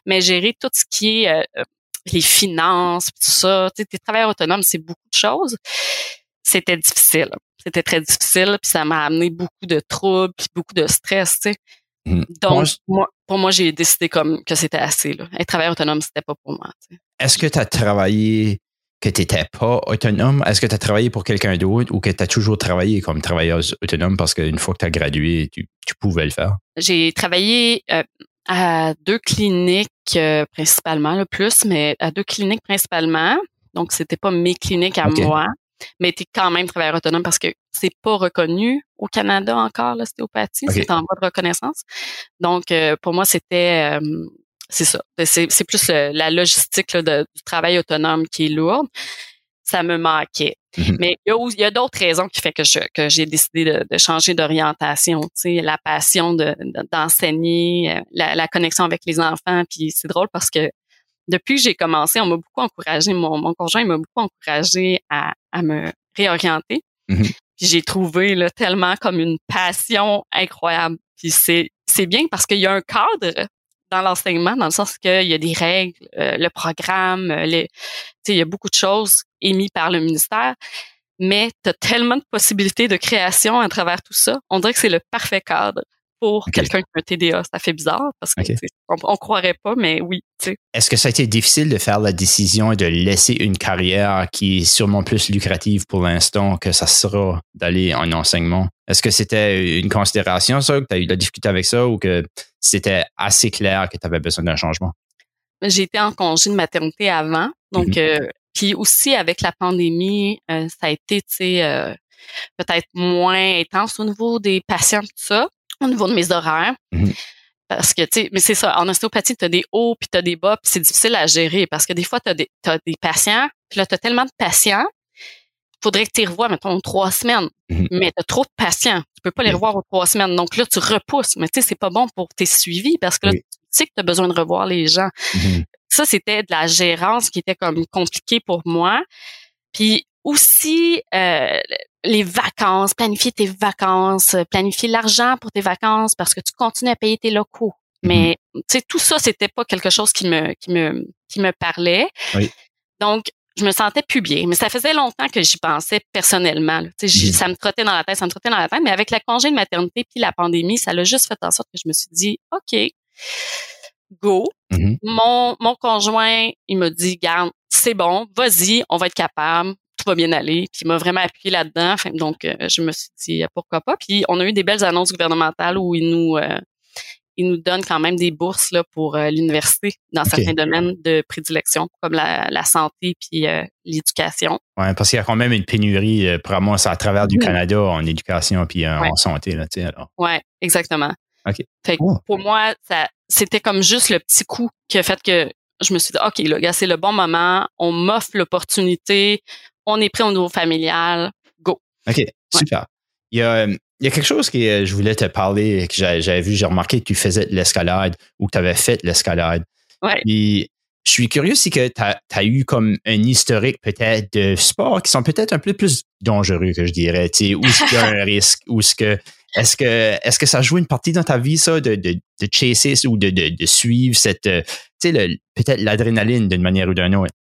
mais gérer tout ce qui est euh, les finances, puis tout ça, tu sais, t'es travailleur autonome, c'est beaucoup de choses. C'était difficile. C'était très difficile, puis ça m'a amené beaucoup de troubles, puis beaucoup de stress, tu sais. Mm. Donc, Moi, je- moi, pour moi, j'ai décidé comme que c'était assez. Là. Être travailleur autonome, c'était pas pour moi. Est-ce que tu as travaillé que tu n'étais pas autonome? Est-ce que tu as travaillé pour quelqu'un d'autre ou que tu as toujours travaillé comme travailleuse autonome parce qu'une fois que tu as gradué, tu, tu pouvais le faire? J'ai travaillé euh, à deux cliniques euh, principalement, le plus, mais à deux cliniques principalement. Donc, c'était pas mes cliniques à moi, mais t'es quand même travailleur autonome parce que c'est pas reconnu au Canada encore, l'ostéopathie. Ok. C'est en voie de reconnaissance. Donc, euh, pour moi, c'était... euh, c'est ça. C'est c'est plus euh, la logistique là, de- du travail autonome qui est lourde. Ça me manquait. Mhm. Mais il y a, d'autres raisons qui fait que je que j'ai décidé de, de changer d'orientation. Tu sais, la passion de de- d'enseigner, euh, la, la connexion avec les enfants. Puis c'est drôle parce que depuis que j'ai commencé, on m'a beaucoup encouragé. Mon, mon conjoint il m'a beaucoup encouragé à, à me réorienter. Puis j'ai trouvé là, tellement comme une passion incroyable. Puis c'est c'est bien parce qu'il y a un cadre dans l'enseignement, dans le sens qu'il y a des règles, euh, le programme, euh, les, tu sais, il y a beaucoup de choses émises par le ministère, mais tu as tellement de possibilités de création à travers tout ça. On dirait que c'est le parfait cadre pour quelqu'un qui a un TDA. Ça fait bizarre parce que Ok. tu sais, on, on croirait pas, mais oui. Est-ce que ça a été difficile de faire la décision de laisser une carrière qui est sûrement plus lucrative pour l'instant que ça sera d'aller en enseignement? Est-ce que c'était une considération, ça, que tu as eu de la difficulté avec ça ou que c'était assez clair que tu avais besoin d'un changement? J'ai été en congé de maternité avant, donc Mhm. euh, puis aussi avec la pandémie, euh, ça a été, tu sais, euh, peut-être moins intense au niveau des patients, tout ça, au niveau de mes horaires. Mhm. Parce que, tu sais, mais c'est ça, en ostéopathie, tu as des hauts puis tu as des bas, puis c'est difficile à gérer parce que des fois, tu as, des t'as des patients, puis là, tu as tellement de patients faudrait que tu les revoies, mettons, trois semaines. Mhm. Mais tu as trop de patients. Tu peux pas les revoir aux trois semaines. Donc là, tu repousses. Mais tu sais, c'est pas bon pour tes suivis parce que là, Oui. tu sais que tu as besoin de revoir les gens. Mhm. Ça, c'était de la gérance qui était comme compliquée pour moi. Puis aussi, euh, les vacances, planifier tes vacances, euh, planifier l'argent pour tes vacances parce que tu continues à payer tes locaux. Mhm. Mais tu sais, tout ça, c'était pas quelque chose qui me qui me qui me parlait. Oui. Donc, je me sentais plus bien. Mais ça faisait longtemps que j'y pensais personnellement. Tu sais, Mhm. Ça me trottait dans la tête, ça me trottait dans la tête. Mais avec la congé de maternité puis la pandémie, ça l'a juste fait en sorte que je me suis dit, OK, go. Mhm. Mon, mon conjoint, il m'a dit, garde, c'est bon, vas-y, on va être capable, tout va bien aller. Puis il m'a vraiment appuyé là-dedans. Donc, euh, je me suis dit, euh, pourquoi pas. Puis on a eu des belles annonces gouvernementales où ils nous, euh, ils nous donnent quand même des bourses là, pour euh, l'université dans certains domaines de prédilection, comme la, la santé puis euh, l'éducation. Ouais, parce qu'il y a quand même une pénurie, euh, probablement, c'est à travers du Mhm. Canada en éducation puis Ouais. en santé. Ouais, exactement. OK. Fait que Oh. pour moi, ça, c'était comme juste le petit coup qui a fait que je me suis dit, OK, là, gars, c'est le bon moment. On m'offre l'opportunité. On est prêt au niveau familial. Go. OK, super. Il y a, euh, il y a quelque chose que euh, je voulais te parler, que j'avais vu, j'ai remarqué que tu faisais de l'escalade ou que tu avais fait de l'escalade. Ouais. Puis, je suis curieux si tu as, eu comme un historique peut-être de sports qui sont peut-être un peu plus dangereux que je dirais, tu sais, où est-ce qu'il y a un risque, où est-ce que est-ce que est-ce que ça joue une partie dans ta vie ça de de, de chasser ou de, de, de suivre cette euh, tu sais peut-être l'adrénaline d'une manière ou d'une autre?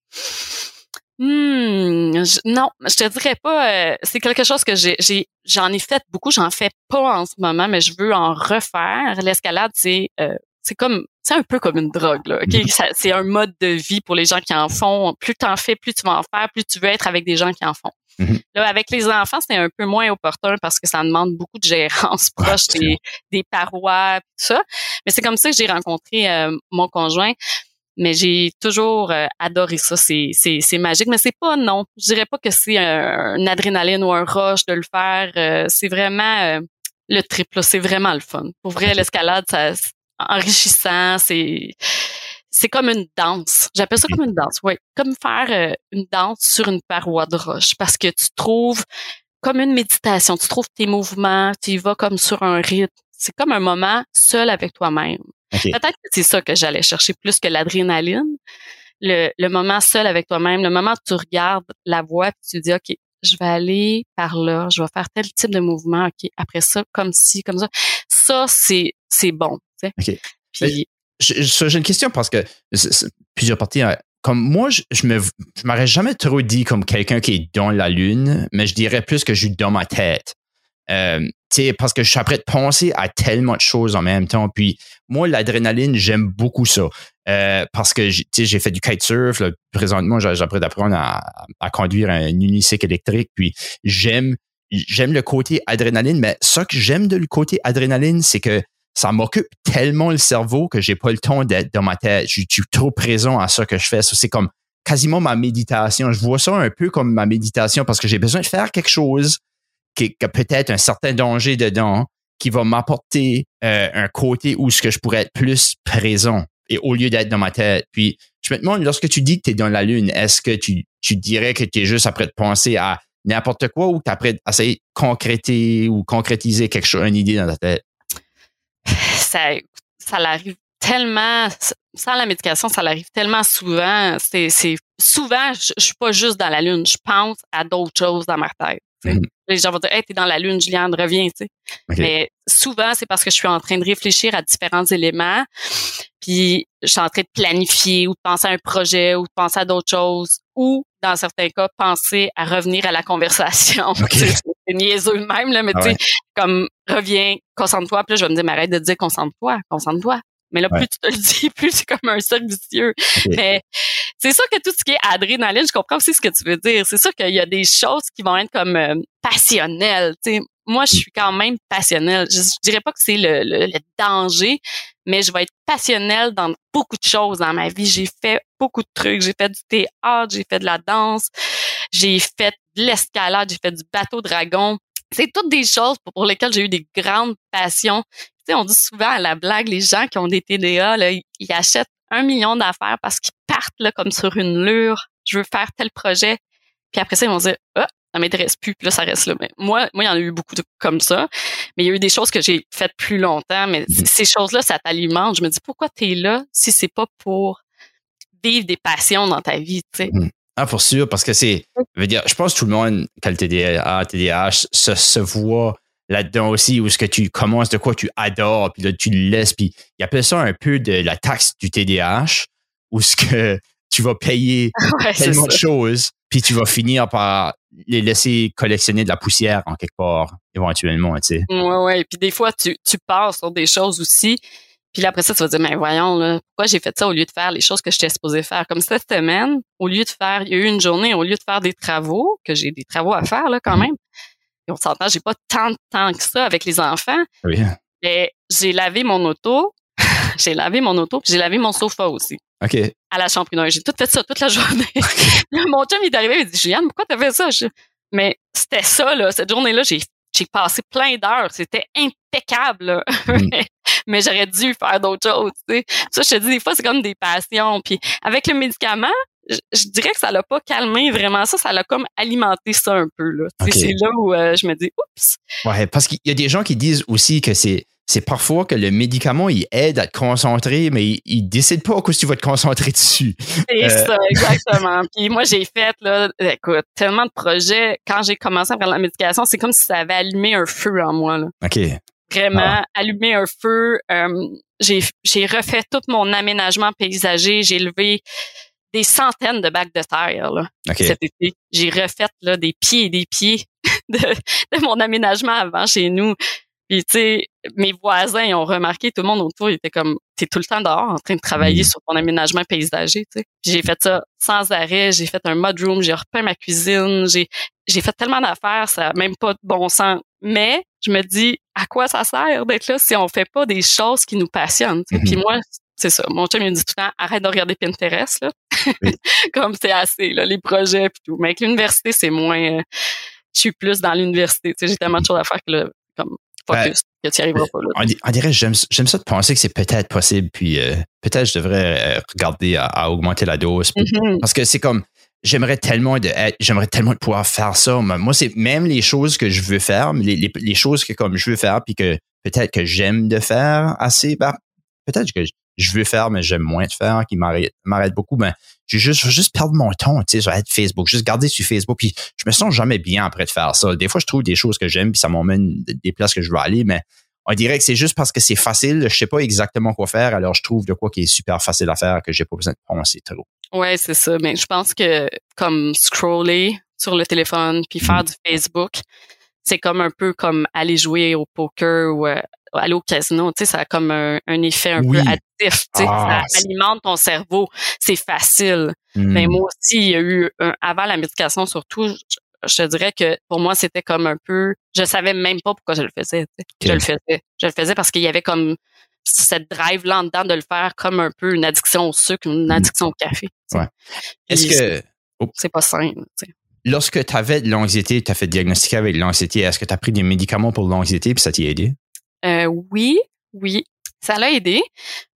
Hmm, je- non, je te dirais pas. euh, c'est quelque chose que j'ai, j'ai, j'en ai fait beaucoup. J'en fais pas en ce moment, mais je veux en refaire. L'escalade, c'est, euh, c'est comme, c'est un peu comme une drogue. Là, ok? Ça- c'est un mode de vie pour les gens qui en font. Plus tu en fais, plus tu vas en faire, plus tu veux être avec des gens qui en font. Mhm. Là, avec les enfants, c'est un peu moins opportun parce que ça demande beaucoup de gérance proche des, des parois, tout ça. Mais c'est comme ça que j'ai rencontré euh, mon conjoint. Mais j'ai toujours euh, adoré ça. C'est, c'est, c'est magique. Mais c'est pas non. Je dirais pas que c'est un, une adrénaline ou un rush de le faire. Euh, c'est vraiment euh, le trip. là. C'est vraiment le fun. Pour vrai, l'escalade, ça, c'est enrichissant. C'est c'est comme une danse. J'appelle ça comme une danse. Oui, comme faire une danse sur une paroi de roche parce que tu trouves comme une méditation. Tu trouves tes mouvements. Tu y vas comme sur un rythme. C'est comme un moment seul avec toi-même. Peut-être que c'est ça que j'allais chercher plus que l'adrénaline. Le, le moment seul avec toi-même, le moment où tu regardes la voie puis tu dis, OK, je vais aller par là, je vais faire tel type de mouvement, OK, après ça, comme ci, comme ça. Ça, c'est, c'est bon, tu sais. OK. Puis, J'ai une question parce que plusieurs parties. hein. Comme moi, je, je me, je m'aurais jamais trop dit comme quelqu'un qui est dans la lune, mais je dirais plus que je suis dans ma tête. Euh, parce que je suis après de penser à tellement de choses en même temps. Puis moi, l'adrénaline, j'aime beaucoup ça. Euh, parce que j'ai- fait du kitesurf. Là, présentement, j'apprends d'apprendre à, à conduire un unicycle électrique. Puis j'aime j'aime le côté adrénaline, mais ce que j'aime de le côté adrénaline, c'est que ça m'occupe tellement le cerveau que j'ai pas le temps d'être dans ma tête. Je, suis trop présent à ce que je fais. C'est comme quasiment ma méditation. Je vois ça un peu comme ma méditation parce que j'ai besoin de faire quelque chose qui, peut-être un certain danger dedans qui va m'apporter euh, un côté où ce que je pourrais être plus présent et au lieu d'être dans ma tête. Puis je me demande, lorsque tu dis que tu es dans la lune, est-ce que tu, dirais que tu es juste après de penser à n'importe quoi ou tu après d'essayer de concréter ou concrétiser quelque chose, une idée dans ta tête? ça, ça l'arrive tellement, sans la médication, ça l'arrive tellement souvent. C'est souvent, je, je suis pas juste dans la lune, je pense à d'autres choses dans ma tête. Les gens vont dire, hey, t'es dans la lune, Juliane, reviens, tu sais. Mais souvent, c'est parce que je suis en train de réfléchir à différents éléments, puis je suis en train de planifier ou de penser à un projet ou de penser à d'autres choses, ou dans certains cas, penser à revenir à la conversation. Ok. Tu sais, c'est niaiseux même, là, mais Ah tu sais, comme reviens, concentre-toi. Puis là, je vais me dire, mais arrête de dire concentre-toi, concentre-toi. Mais là, Ouais. plus tu te le dis, plus c'est comme un cercle vicieux. Mais c'est sûr que tout ce qui est adrénaline, je comprends aussi ce que tu veux dire. C'est sûr qu'il y a des choses qui vont être comme euh, passionnelles. Tu sais, moi, je suis quand même passionnelle. Je, je dirais pas que c'est le, le- le danger, mais je vais être passionnelle dans beaucoup de choses dans ma vie. J'ai fait beaucoup de trucs. J'ai fait du théâtre, j'ai fait de la danse, j'ai fait de l'escalade, j'ai fait du bateau dragon. C'est toutes des choses pour, lesquelles j'ai eu des grandes passions. Tu sais, on dit souvent à la blague, les gens qui ont des TDA, là, ils, achètent un million d'affaires parce qu'ils partent là, comme sur une lure. Je veux faire tel projet. Puis après ça, ils vont dire, ah, ça m'intéresse plus, puis là, ça reste là. Mais moi, moi, il y en a eu beaucoup comme ça. Mais il y a eu des choses que j'ai faites plus longtemps, mais ces choses-là, ça t'alimente. Je me dis, pourquoi tu es là si c'est pas pour vivre des passions dans ta vie, tu sais? Ah, pour sûr, parce que c'est. Je veux dire, je pense que tout le monde, quand le TDA, TDAH, se, se voit là-dedans aussi, où ce que tu commences de quoi tu adores, puis là, tu le laisses, puis il appelle ça un peu de la taxe du TDAH, où ce que tu vas payer Ouais, tellement de choses, puis tu vas finir par les laisser collectionner de la poussière en quelque part, éventuellement, tu sais. Ouais, ouais. Puis des fois, tu, tu pars sur des choses aussi. Puis là, après ça, tu vas dire, mais voyons, là, pourquoi j'ai fait ça au lieu de faire les choses que j'étais supposé faire? Comme cette semaine, au lieu de faire, il y a eu une journée, au lieu de faire des travaux, que j'ai des travaux à faire, là, quand Mhm. même. Et on s'entend, j'ai pas tant de temps que ça avec les enfants. Oui. Mais j'ai lavé mon auto, j'ai lavé mon auto, puis j'ai lavé mon sofa aussi. OK. À la champignonne. J'ai tout fait ça toute la journée. mon chum il est arrivé, il me dit, Juliane, pourquoi t'as fait ça? Je- Mais c'était ça, là. Cette journée-là, j'ai, j'ai passé plein d'heures. C'était impeccable, là. Mm. Mais, j'aurais dû faire d'autres choses, tu sais. Ça, je te dis, des fois, c'est comme des passions. Puis avec le médicament, je, je dirais que ça l'a pas calmé vraiment ça, ça l'a comme alimenté ça un peu, là. C'est là où euh, je me dis, oups, Ouais, parce qu'il y a des gens qui disent aussi que c'est c'est parfois que le médicament, il aide à te concentrer, mais il, il décide pas à quoi tu vas te concentrer dessus. C'est Euh. ça, exactement. Puis moi, j'ai fait, là, écoute, tellement de projets. Quand j'ai commencé à faire la médication, c'est comme si ça avait allumé un feu en moi. Là. OK. Vraiment, allumé un feu. Euh, j'ai, j'ai refait tout mon aménagement paysager. J'ai levé des centaines de bacs de terre là, OK. cet été. J'ai refait là, des pieds et des pieds de, de mon aménagement avant chez nous. Puis, tu sais, mes voisins ils ont remarqué, tout le monde autour, il était comme, t'es tout le temps dehors en train de travailler sur ton aménagement paysager, tu sais. J'ai fait ça sans arrêt, j'ai fait un mudroom, j'ai repeint ma cuisine, j'ai, j'ai fait tellement d'affaires, ça a même pas de bon sens. Mais, je me dis, à quoi ça sert d'être là si on fait pas des choses qui nous passionnent, tu sais? Mhm. Puis moi, c'est ça. Mon chum, il me dit tout le temps, arrête de regarder Pinterest, là. Oui. comme c'est assez, là, les projets puis tout. Mais avec l'université, c'est moins, euh, je suis plus dans l'université, j'ai tellement de choses à faire que là, comme, focus, que tu n'y arriveras pas, là. On, di- on dirait, j'aime j'aime ça de penser que c'est peut-être possible, puis euh, peut-être je devrais euh, regarder à, à augmenter la dose. puis- Mhm. Parce que c'est comme, j'aimerais tellement de être- j'aimerais tellement pouvoir faire ça. Moi, c'est même les choses que je veux faire, les, les, choses que comme je veux faire, puis que peut-être que j'aime de faire assez, ben, peut-être que je- veux faire, mais j'aime moins de faire, qui m'arrête beaucoup. Ben, je vais juste, je vais juste perdre mon temps, tu sais, sur Facebook, juste garder sur Facebook, puis je me sens jamais bien après de faire ça. Des fois, je trouve des choses que j'aime, puis ça m'emmène des places que je veux aller, mais on dirait que c'est juste parce que c'est facile, je sais pas exactement quoi faire, alors je trouve de quoi qui est super facile à faire que j'ai pas besoin de penser trop. Ouais, c'est ça. Mais je pense que comme scroller sur le téléphone puis faire du Facebook, c'est comme un peu comme aller jouer au poker ou euh, aller au casino. Tu sais, ça a comme un, un effet un Oui. peu addictif. Tu sais, Ah, ça c'est- alimente ton cerveau. C'est facile. Mais moi aussi, il y a eu un, avant la médication surtout. Je, te dirais que pour moi, c'était comme un peu, je savais même pas pourquoi je le faisais. Je le faisais. Je le faisais parce qu'il y avait comme cette drive là en dedans de le faire comme un peu une addiction au sucre, une addiction au café. Ouais. Est-ce que c'est pas sain. lorsque tu avais de l'anxiété, tu as fait diagnostiquer avec l'anxiété, est-ce que tu as pris des médicaments pour l'anxiété puis ça t'a aidé? Euh, oui, oui, ça l'a aidé.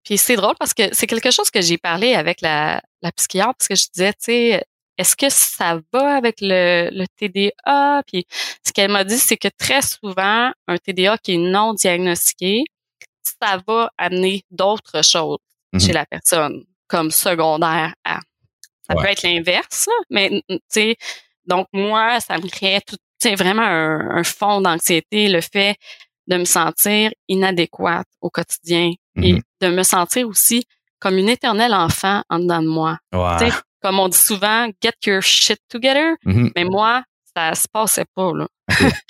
Puis c'est drôle parce que c'est quelque chose que j'ai parlé avec la, la psychiatre parce que je disais, tu sais, est-ce que ça va avec le, le TDA? Puis ce qu'elle m'a dit, c'est que très souvent, un TDA qui est non diagnostiqué, ça va amener d'autres choses Mhm. chez la personne, comme secondaire à. Ça Ouais. peut être l'inverse, mais tu sais, donc moi, ça me créait tout, tu sais, vraiment un, un fond d'anxiété, le fait de me sentir inadéquate au quotidien et Mhm. de me sentir aussi comme une éternelle enfant en dedans de moi. Ouais. Comme on dit souvent, get your shit together. Mhm. Mais moi, ça se passait pas, là.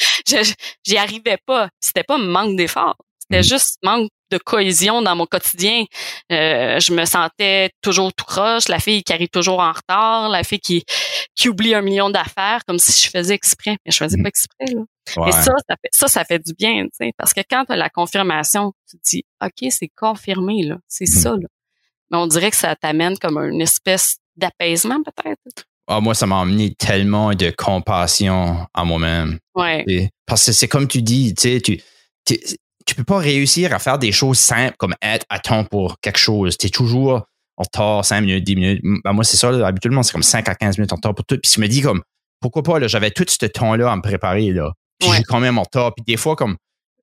J'y arrivais pas. C'était pas manque d'effort. C'était Mhm. juste manque de cohésion dans mon quotidien. Euh, je me sentais toujours tout croche, la fille qui arrive toujours en retard, la fille qui, qui oublie un million d'affaires comme si je faisais exprès. Mais je faisais Mhm. pas exprès, là. Ouais. Et ça, ça fait, ça, ça fait du bien, tu sais, parce que quand tu as la confirmation, tu te dis, OK, c'est confirmé, là, c'est ça, là. Mais on dirait que ça t'amène comme une espèce d'apaisement, peut-être? Ah, moi, ça m'a amené tellement de compassion à moi-même. Ouais. Et- Parce que c'est comme tu dis, tu sais, tu, tu, tu peux pas réussir à faire des choses simples comme être à temps pour quelque chose. Tu es toujours en retard, 5 minutes, 10 minutes. Ben, moi, c'est ça, là, habituellement, c'est comme 5 à 15 minutes en retard pour tout. Puis je me dis comme, pourquoi pas, là, j'avais tout ce temps-là à me préparer, là. Puis Ouais. j'ai quand même en retard. Puis des fois, comme,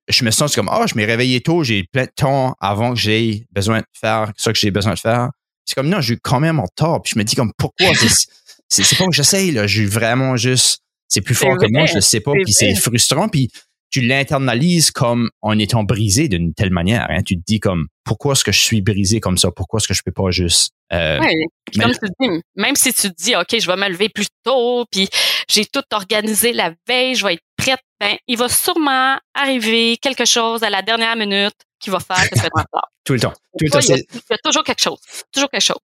je me sens comme, ah, je m'ai réveillé tôt, j'ai plein de temps avant que j'ai besoin de faire ce que j'ai besoin de faire. C'est comme, non, j'ai quand même en retard. Puis je me dis comme, pourquoi? C'est, pas que j'essaye, là. J'ai vraiment juste, c'est plus fort que moi, je le sais pas. Puis c'est frustrant. Puis tu l'internalises comme en étant brisé d'une telle manière. Hein. Tu te dis comme, pourquoi est-ce que je suis brisé comme ça? Pourquoi est-ce que je peux pas juste... euh, Ouais. Puis mais- comme tu dis, même si tu te dis, OK, je vais me lever plus tôt, puis j'ai tout organisé la veille, je vais être prête, ben, il va sûrement arriver quelque chose à la dernière minute qui va faire que tu vas être en retard. tout le temps. Tout le temps. il, y a, c'est- il y a toujours quelque chose. Toujours quelque chose.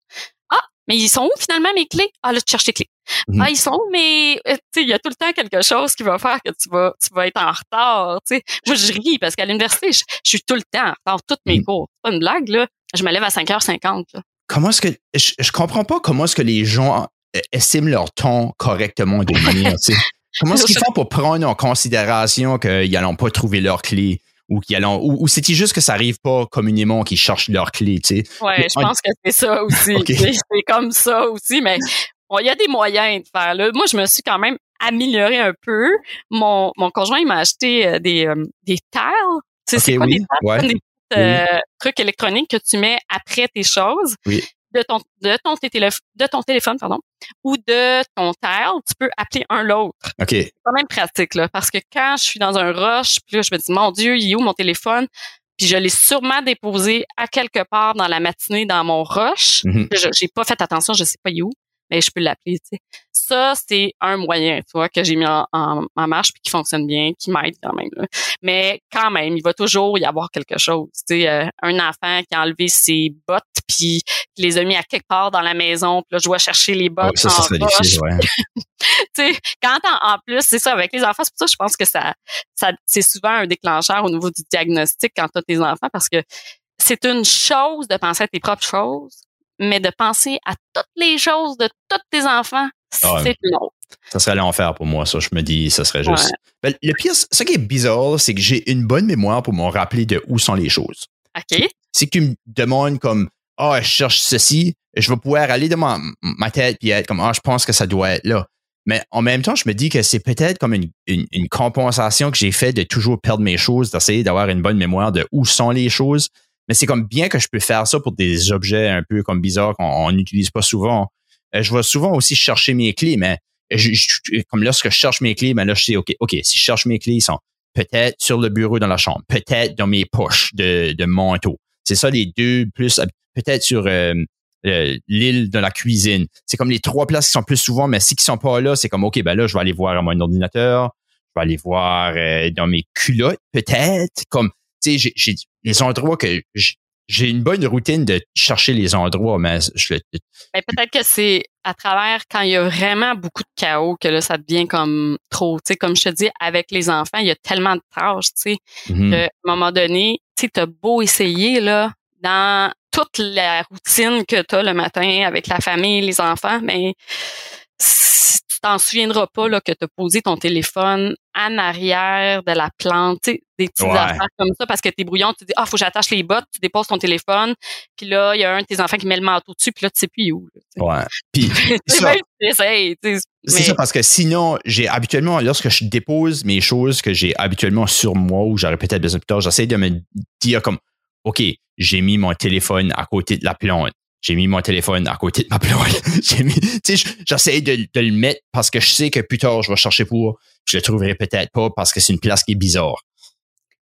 Ah, mais ils sont où finalement mes clés? Ah, là, tu cherches tes clés. Mhm. Ah, ils sont où, mais euh, il y a tout le temps quelque chose qui va faire que tu vas, tu vas être en retard. Moi, je ris parce qu'à l'université, je, je suis tout le temps en retard, toutes mes Mhm. cours. C'est pas une blague, là. Je me lève à 5h50. Là. comment est-ce que je, je comprends pas comment est-ce que les gens euh, estiment leur temps correctement de manière. Comment est-ce qu'ils font pour prendre en considération qu'ils n'allont pas trouver leur clé ou qu'ils allont ou, ou c'est juste que ça arrive pas communément qu'ils cherchent leur clé, tu sais? Ouais, Mais je en- pense que c'est ça aussi. C'est comme ça aussi, mais bon, il y a des moyens de faire. Là. Moi, je me suis quand même améliorée un peu. Mon, mon conjoint, il m'a acheté euh, des, euh, des tiles. Tu sais, c'est quoi oui, des tiles? ouais. Des euh, trucs électroniques que tu mets après tes choses. Oui. De ton, de ton, de ton téléphone, pardon, ou de ton tile, tu peux appeler un l'autre OK. c'est quand même pratique là parce que quand je suis dans un rush puis là je me dis mon dieu il est où mon téléphone? Puis je l'ai sûrement déposé à quelque part dans la matinée dans mon rush Mhm. je j'ai pas fait attention je sais pas il est où mais je peux l'appeler tu sais ça c'est un moyen tu vois que j'ai mis en, en, en marche puis qui fonctionne bien qui m'aide quand même là. mais quand même il va toujours y avoir quelque chose tu sais euh, un enfant qui a enlevé ses bottes puis qui les a mis à quelque part dans la maison puis là je dois chercher les bottes Ouais, ça, ça en difficile, ouais. tu sais, quand en, en plus, c'est ça, avec les enfants, c'est pour ça que je pense que ça, ça c'est souvent un déclencheur au niveau du diagnostic quand tu as tes enfants parce que c'est une chose de penser à tes propres choses, mais de penser à toutes les choses de tous tes enfants, c'est Ah une autre. Ça serait l'enfer pour moi, ça. Je me dis, ça serait juste. Ouais. Ben, le pire, ce qui est bizarre, c'est que j'ai une bonne mémoire pour me rappeler de où sont les choses. OK? Si tu me demandes comme, ah, je cherche ceci, je vais pouvoir aller dans ma, ma tête puis être comme, ah, je pense que ça doit être là. Mais en même temps, je me dis que c'est peut-être comme une, une, une compensation que j'ai fait de toujours perdre mes choses, d'essayer d'avoir une bonne mémoire de où sont les choses. Mais c'est comme bien que je peux faire ça pour des objets un peu comme bizarres qu'on on n'utilise pas souvent. Euh, je vais souvent aussi chercher mes clés, mais comme lorsque je cherche mes clés, ben là, je sais, OK, OK, si je cherche mes clés, ils sont peut-être sur le bureau dans la chambre, peut-être dans mes poches de, de manteau. C'est ça les deux plus, peut-être sur euh, l'île de la cuisine. C'est comme les trois places qui sont plus souvent, mais si qui sont pas là, c'est comme, OK, ben là, je vais aller voir mon ordinateur, je vais aller voir euh, dans mes culottes, peut-être. Comme, tu sais, j'ai les endroits que j'ai une bonne routine de chercher les endroits, mais je le, Mais peut-être que c'est à travers quand il y a vraiment beaucoup de chaos que là, ça devient comme trop. Tu sais, comme je te dis, avec les enfants, il y a tellement de tâches, tu sais. Mhm. à un moment donné, tu sais, t'as beau essayer, là, dans toute la routine que tu as le matin avec la famille, les enfants, mais t'en souviendras pas là, que tu as posé ton téléphone en arrière de la plante, des petites Ouais. affaires comme ça parce que t'es brouillon, tu te dis ah faut que j'attache les bottes, tu déposes ton téléphone, puis là il y a un de tes enfants qui met le manteau dessus, puis là tu sais plus où. là. Ouais. Puis, C'est mais- ça parce que sinon, j'ai habituellement, lorsque je dépose mes choses que j'ai habituellement sur moi ou j'aurais peut-être besoin plus tard, j'essaie de me dire comme, OK, j'ai mis mon téléphone à côté de la plante. J'ai mis mon téléphone à côté de ma plante. j'ai mis, tu sais, j'essaie de, de le mettre parce que je sais que plus tard, je vais chercher pour, je le trouverai peut-être pas parce que c'est une place qui est bizarre.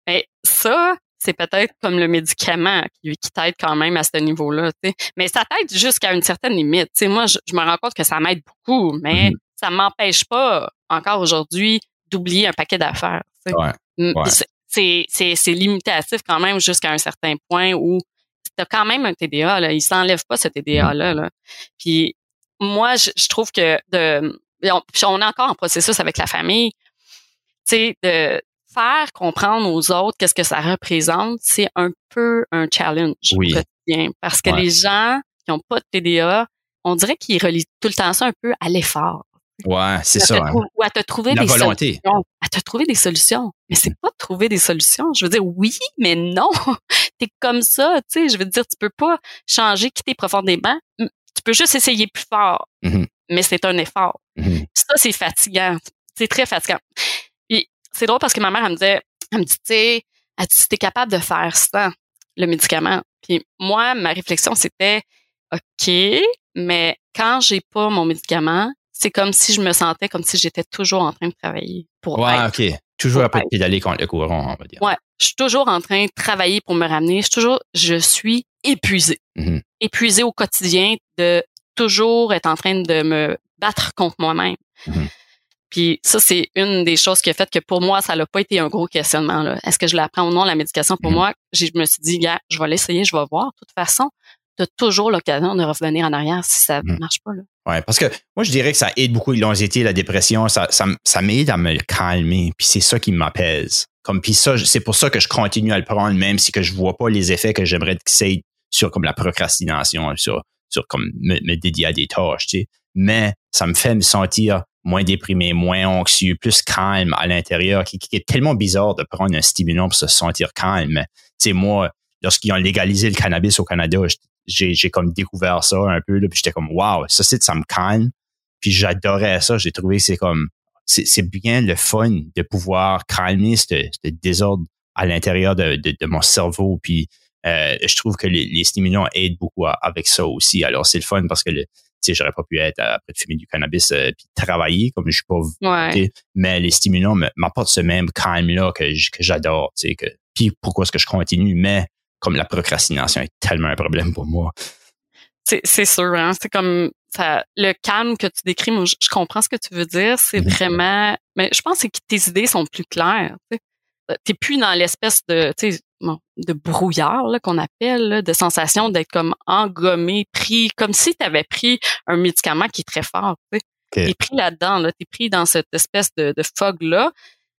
Mais ça, c'est peut-être comme le médicament qui, qui t'aide quand même à ce niveau-là. Mais ça t'aide jusqu'à une certaine limite. Moi, je, je me rends compte que ça m'aide beaucoup, mais Mhm. ça m'empêche pas encore aujourd'hui d'oublier un paquet d'affaires. Ouais. Ouais. c'est limitatif quand même jusqu'à un certain point où tu as quand même un TDA. Là. Il s'enlève pas ce TDA-là. Là. Puis moi, je, je trouve que de, on, puis on est encore en processus avec la famille. Tu sais, de faire comprendre aux autres qu'est-ce que ça représente, c'est un peu un challenge Oui. quotidien. Parce que Ouais. les gens qui n'ont pas de TDA, on dirait qu'ils relient tout le temps ça un peu à l'effort. Ouais, c'est ça. te hein. Ou à te trouver La des volonté. solutions. À te trouver des solutions. Mais c'est pas de trouver des solutions. Je veux dire, oui, mais non. T'es comme ça, tu sais. Je veux dire, tu peux pas changer, quitter profondément. Tu peux juste essayer plus fort. Mhm. mais c'est un effort. Mhm. Ça, c'est fatigant. C'est très fatigant. Puis c'est drôle parce que ma mère, elle me disait, elle me dit, tu sais, elle dit, si t'es capable de faire ça, le médicament. Puis moi, ma réflexion, c'était, OK, mais quand j'ai pas mon médicament, c'est comme si je me sentais comme si j'étais toujours en train de travailler pour Ouais, être. OK. Toujours un peu pédaler contre le courant, on va dire. Ouais, je suis toujours en train de travailler pour me ramener. Je suis toujours, je suis épuisée. Mhm. Épuisée au quotidien de toujours être en train de me battre contre moi-même. Mhm. Puis ça, c'est une des choses qui a fait que pour moi, ça n'a pas été un gros questionnement. là. Est-ce que je la prends ou non, la médication? Pour Mhm. moi, je me suis dit, gars, je vais l'essayer, je vais voir. De toute façon, tu as toujours l'occasion de revenir en arrière si ça ne Mhm. marche pas. Là. Ouais, parce que moi, je dirais que ça aide beaucoup l'anxiété, la dépression. Ça, ça, ça m'aide à me calmer. Puis c'est ça qui m'apaise. Comme puis ça, c'est pour ça que je continue à le prendre, même si que je vois pas les effets que j'aimerais que ça ait sur comme la procrastination, sur, sur comme me, me dédier à des tâches, tu sais. Mais ça me fait me sentir moins déprimé, moins anxieux, plus calme à l'intérieur, qui, qui est tellement bizarre de prendre un stimulant pour se sentir calme. Tu sais, moi, lorsqu'ils ont légalisé le cannabis au Canada, j'ai, j'ai comme découvert ça un peu, là, puis j'étais comme, wow, ça, c'est, ça me calme. Puis j'adorais ça. J'ai trouvé que c'est comme, c'est, bien le fun de pouvoir calmer ce, ce désordre à l'intérieur de, de, de mon cerveau. Puis euh, je trouve que les, les stimulants aident beaucoup à- avec ça aussi. Alors c'est le fun parce que le, tu sais, j'aurais pas pu être après de fumer du cannabis euh, puis travailler comme je suis pas Ouais. Mais les stimulants m'apportent ce même calme-là que, j- que j'adore. Tu sais, que, puis pourquoi est-ce que je continue? Mais comme la procrastination est tellement un problème pour moi. C'est, sûr, hein. C'est comme ça, le calme que tu décris, moi, je, je comprends ce que tu veux dire. C'est Mhm. vraiment, mais je pense que tes idées sont plus claires. Tu. T'es plus dans l'espèce de, tu bon, de brouillard qu'on appelle, là, de sensation d'être comme engommé, pris, comme si tu avais pris un médicament qui est très fort. Tu sais. Ok. T'es pris là-dedans, là, t'es pris dans cette espèce de, de fog là.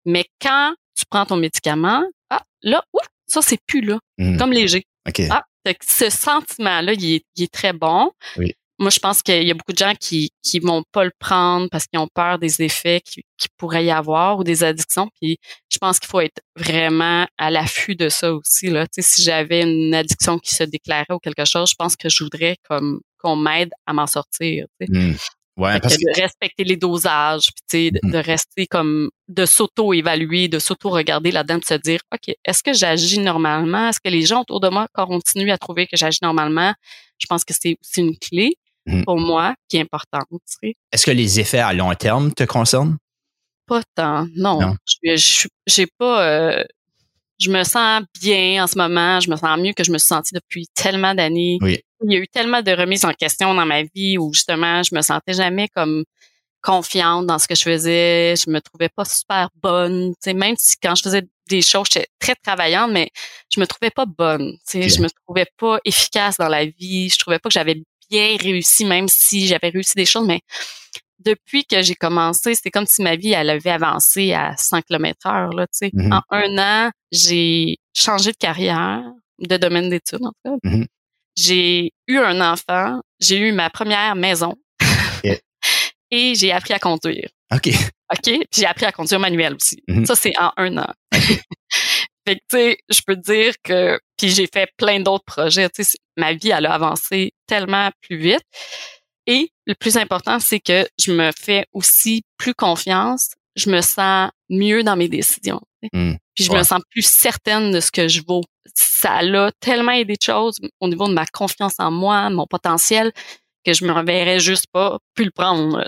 Mais quand tu prends ton médicament, ah, là, ouf, ça c'est plus là, Mhm. comme léger. Ah, fait que ce sentiment-là, il est, il est très bon. Oui. Moi, je pense qu'il y a beaucoup de gens qui qui vont pas le prendre parce qu'ils ont peur des effets qui, qui pourrait y avoir ou des addictions. Puis je pense qu'il faut être vraiment à l'affût de ça aussi. Là. Si j'avais une addiction qui se déclarait ou quelque chose, je pense que je voudrais comme qu'on m'aide à m'en sortir. Mhm. Ouais, Fait parce que de respecter les dosages, puis sais, de, rester comme de s'auto-évaluer, de s'auto-regarder là-dedans, de se dire OK, est-ce que j'agis normalement? Est-ce que les gens autour de moi continuent à trouver que j'agis normalement? Je pense que c'est aussi une clé Mhm. pour moi qui est importante. Est-ce que les effets à long terme te concernent? Pas tant, non. Non. Je je- j'ai pas euh, je me sens bien en ce moment, je me sens mieux que je me suis sentie depuis tellement d'années. Oui. Il y a eu tellement de remises en question dans ma vie où justement je me sentais jamais comme confiante dans ce que je faisais, je me trouvais pas super bonne, tu sais même si quand je faisais des choses, j'étais très travaillante mais je me trouvais pas bonne, tu sais, Ok. je me trouvais pas efficace dans la vie, je trouvais pas que j'avais bien réussi même si j'avais réussi des choses mais depuis que j'ai commencé, c'est comme si ma vie elle avait avancé à 100 km heure là, tu sais. Mhm. En un an, j'ai changé de carrière, de domaine d'études en tout cas. Mhm. J'ai eu un enfant, j'ai eu ma première maison et j'ai appris à conduire. OK. OK? Puis j'ai appris à conduire manuel aussi. Mhm. Ça, c'est en un an. fait que, tu sais, je peux te dire que... Puis j'ai fait plein d'autres projets. Tu sais, ma vie, elle a avancé tellement plus vite. Et le plus important, c'est que je me fais aussi plus confiance. Je me sens mieux dans mes décisions. tu sais. Mm. Puis je Ouais. me sens plus certaine de ce que je vaux. Ça a tellement aidé de choses au niveau de ma confiance en moi, mon potentiel, que je me reverrais juste pas plus le prendre.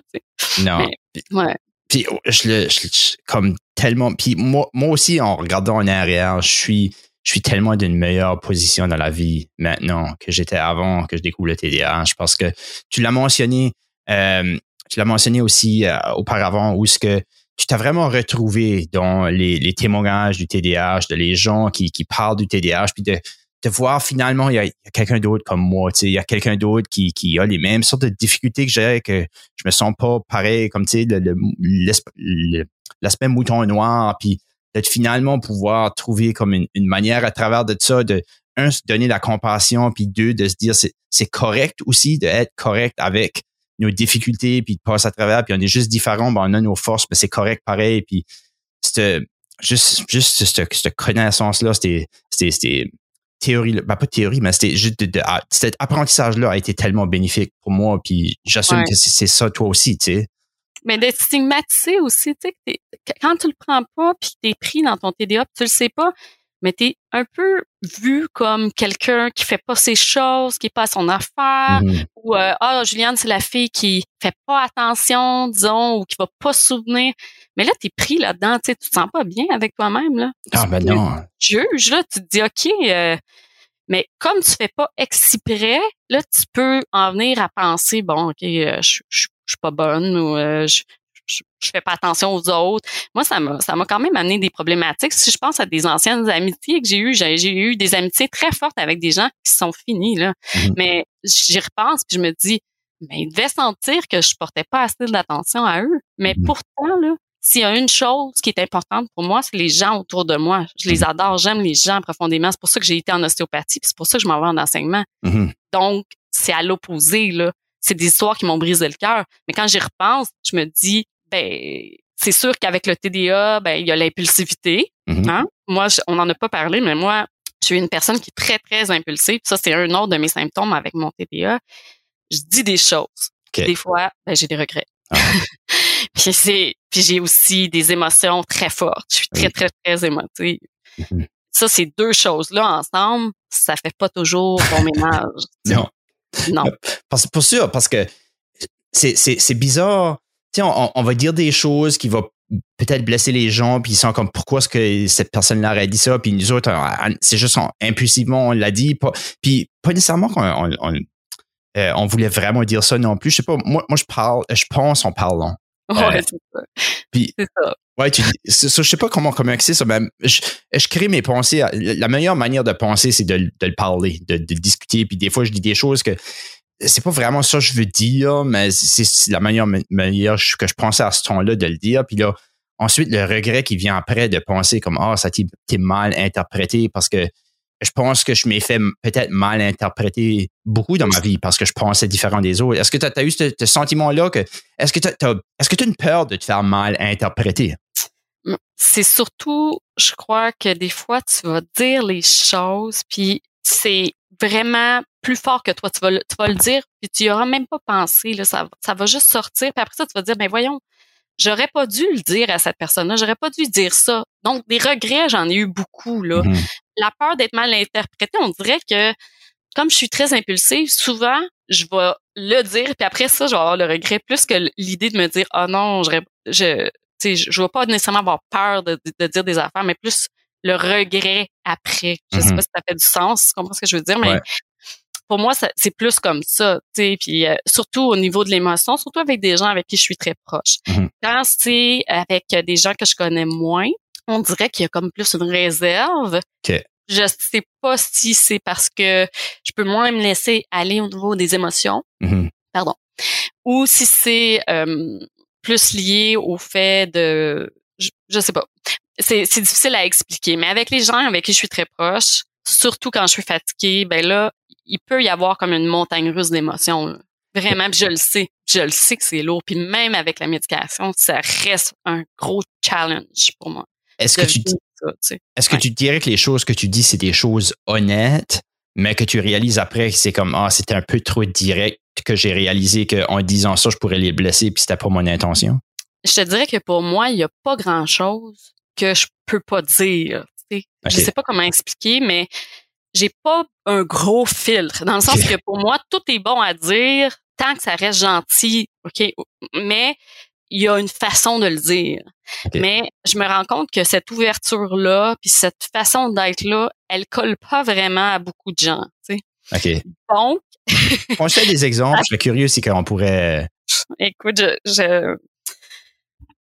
Non. Mais- Ouais. Puis oh, je le, je- je- comme tellement. Puis moi, moi aussi, en regardant en arrière, je suis, je suis tellement d'une meilleure position dans la vie maintenant que j'étais avant que je découvre le TDAH. Parce que tu l'as mentionné, euh, tu l'as mentionné aussi euh, auparavant, où ce que tu t'as vraiment retrouvé dans les, témoignages du TDAH, de les gens qui, qui parlent du TDAH, puis de, de voir finalement il y a, quelqu'un d'autre comme moi, tu sais, il y a quelqu'un d'autre qui, qui a les mêmes sortes de difficultés que j'ai, que je me sens pas pareil, comme tu sais, l'aspect mouton noir, puis de finalement pouvoir trouver comme une, une manière à travers de ça de un se donner la compassion, puis deux de se dire c'est correct aussi d'être correct avec nos difficultés, puis de passer à travers, puis on est juste différents, ben on a nos forces, mais c'est correct pareil, puis c'était juste juste cette, cette connaissance là, c'était c'était c'était théorie, ben pas théorie, mais c'était juste de, ah, cet apprentissage-là a été tellement bénéfique pour moi, puis j'assume que c'est ça toi aussi, tu sais. Mais d'être stigmatisé aussi, tu sais, quand tu le prends pas, puis t'es pris dans ton TDA, tu le sais pas, mais t'es un peu vu comme quelqu'un qui fait pas ses choses, qui est pas à son affaire, mm-hmm. ou euh, ah Juliane c'est la fille qui fait pas attention, disons, ou qui va pas se souvenir. Mais là t'es pris là-dedans, tu tu te sens pas bien avec toi-même là. Ah ben non. Juge là, tu te dis ok. Euh, mais comme tu fais pas exprès, là, tu peux en venir à penser, bon, OK, euh, je, je, suis pas bonne ou je, je, fais pas attention aux autres. Moi, ça m'a, ça m'a quand même amené des problématiques. Si je pense à des anciennes amitiés que j'ai eues, j'ai, eu des amitiés très fortes avec des gens qui sont finis, là. Mm-hmm. Mais j'y repense puis je me dis, mais ils devaient sentir que je portais pas assez d'attention à eux. Mais mm-hmm. pourtant, là, s'il y a une chose qui est importante pour moi, c'est les gens autour de moi. Je les mm-hmm. adore, j'aime les gens profondément. C'est pour ça que j'ai été en ostéopathie, c'est pour ça que je m'en vais en enseignement. Donc, c'est à l'opposé, là. C'est des histoires qui m'ont brisé le cœur. Mais quand j'y repense, je me dis, ben c'est sûr qu'avec le TDA, ben il y a l'impulsivité. Mm-hmm. hein? Moi, on n'en a pas parlé, mais moi, je suis une personne qui est très très impulsive. Ça, c'est un autre de mes symptômes avec mon TDA. Je dis des choses. Des fois, ben, j'ai des regrets. Ah. puis c'est, puis j'ai aussi des émotions très fortes. Je suis très très très émotive. Mm-hmm. Ça, ces deux choses-là ensemble, ça fait pas toujours bon ménage. non. Non. Parce, pour sûr, parce que c'est bizarre on, on, va dire des choses qui vont peut-être blesser les gens, puis ils sont comme pourquoi est-ce que cette personne-là a dit ça, puis nous autres, c'est juste impulsivement on l'a dit, puis pas nécessairement qu'on on, euh, on, voulait vraiment dire ça non plus. Je sais pas, moi, moi je parle, je pense en parlant. Ouais, euh, c'est ça. Puis, ça. Ouais, tu je sais pas comment commencer ça, mais je, je, crée mes pensées. La meilleure manière de penser, c'est de, de, le parler, de, de discuter. Puis des fois, je dis des choses que c'est pas vraiment ça que je veux dire, mais c'est la manière, que je pensais à ce ton-là de le dire. Puis là, ensuite, le regret qui vient après de penser comme Ah, ça t'est mal interprété parce que je pense que je m'ai fait peut-être mal interpréter beaucoup dans ma vie parce que je pensais différent des autres. Est-ce que tu as, eu ce, sentiment-là que est-ce que tu as, est-ce que as une peur de te faire mal interpréter? C'est surtout, je crois que des fois, tu vas dire les choses, puis c'est vraiment plus fort que toi. Tu vas le, tu vas le dire, puis tu n'y auras même pas pensé. Là, ça, ça va juste sortir. Puis après ça, tu vas dire, ben voyons, j'aurais pas dû le dire à cette personne-là. J'aurais pas dû dire ça. Donc, des regrets, j'en ai eu beaucoup. Là. Mm-hmm. La peur d'être mal interprétée, on dirait que comme je suis très impulsive, souvent, je vais le dire, puis après ça, je vais avoir le regret plus que l'idée de me dire, oh non, je, je, je vais pas nécessairement avoir peur de, de, dire des affaires, mais plus le regret après. Je sais mm-hmm. pas si ça fait du sens, tu comprends ce que je veux dire, mais pour moi, c'est plus comme ça, tu sais, puis euh, surtout au niveau de l'émotion, surtout avec des gens avec qui je suis très proche. Mm-hmm. Quand c'est avec des gens que je connais moins, on dirait qu'il y a comme plus une réserve. Okay. Je sais pas si c'est parce que je peux moins me laisser aller au niveau des émotions, mm-hmm. pardon, ou si c'est euh, plus lié au fait de, je, je sais pas, c'est difficile à expliquer. Mais avec les gens avec qui je suis très proche, surtout quand je suis fatiguée, ben là, il peut y avoir comme une montagne russe d'émotions. Vraiment, je le sais. Je le sais que c'est lourd. Puis même avec la médication, ça reste un gros challenge pour moi. Est-ce que, tu, est-ce que tu dirais que les choses que tu dis, c'est des choses honnêtes, mais que tu réalises après que c'est comme, ah, c'était un peu trop direct, que j'ai réalisé qu'en disant ça, je pourrais les blesser, puis c'était pas mon intention? Je te dirais que pour moi, il n'y a pas grand-chose que je peux pas dire. Je sais pas comment expliquer, mais j'ai pas un gros filtre dans le sens que pour moi tout est bon à dire tant que ça reste gentil, ok? Mais il y a une façon de le dire. Mais je me rends compte que cette ouverture là, puis cette façon d'être là, elle colle pas vraiment à beaucoup de gens. Tu sais. Ok. Donc. On fait des exemples. Je suis curieux si qu'on pourrait. Écoute, je, je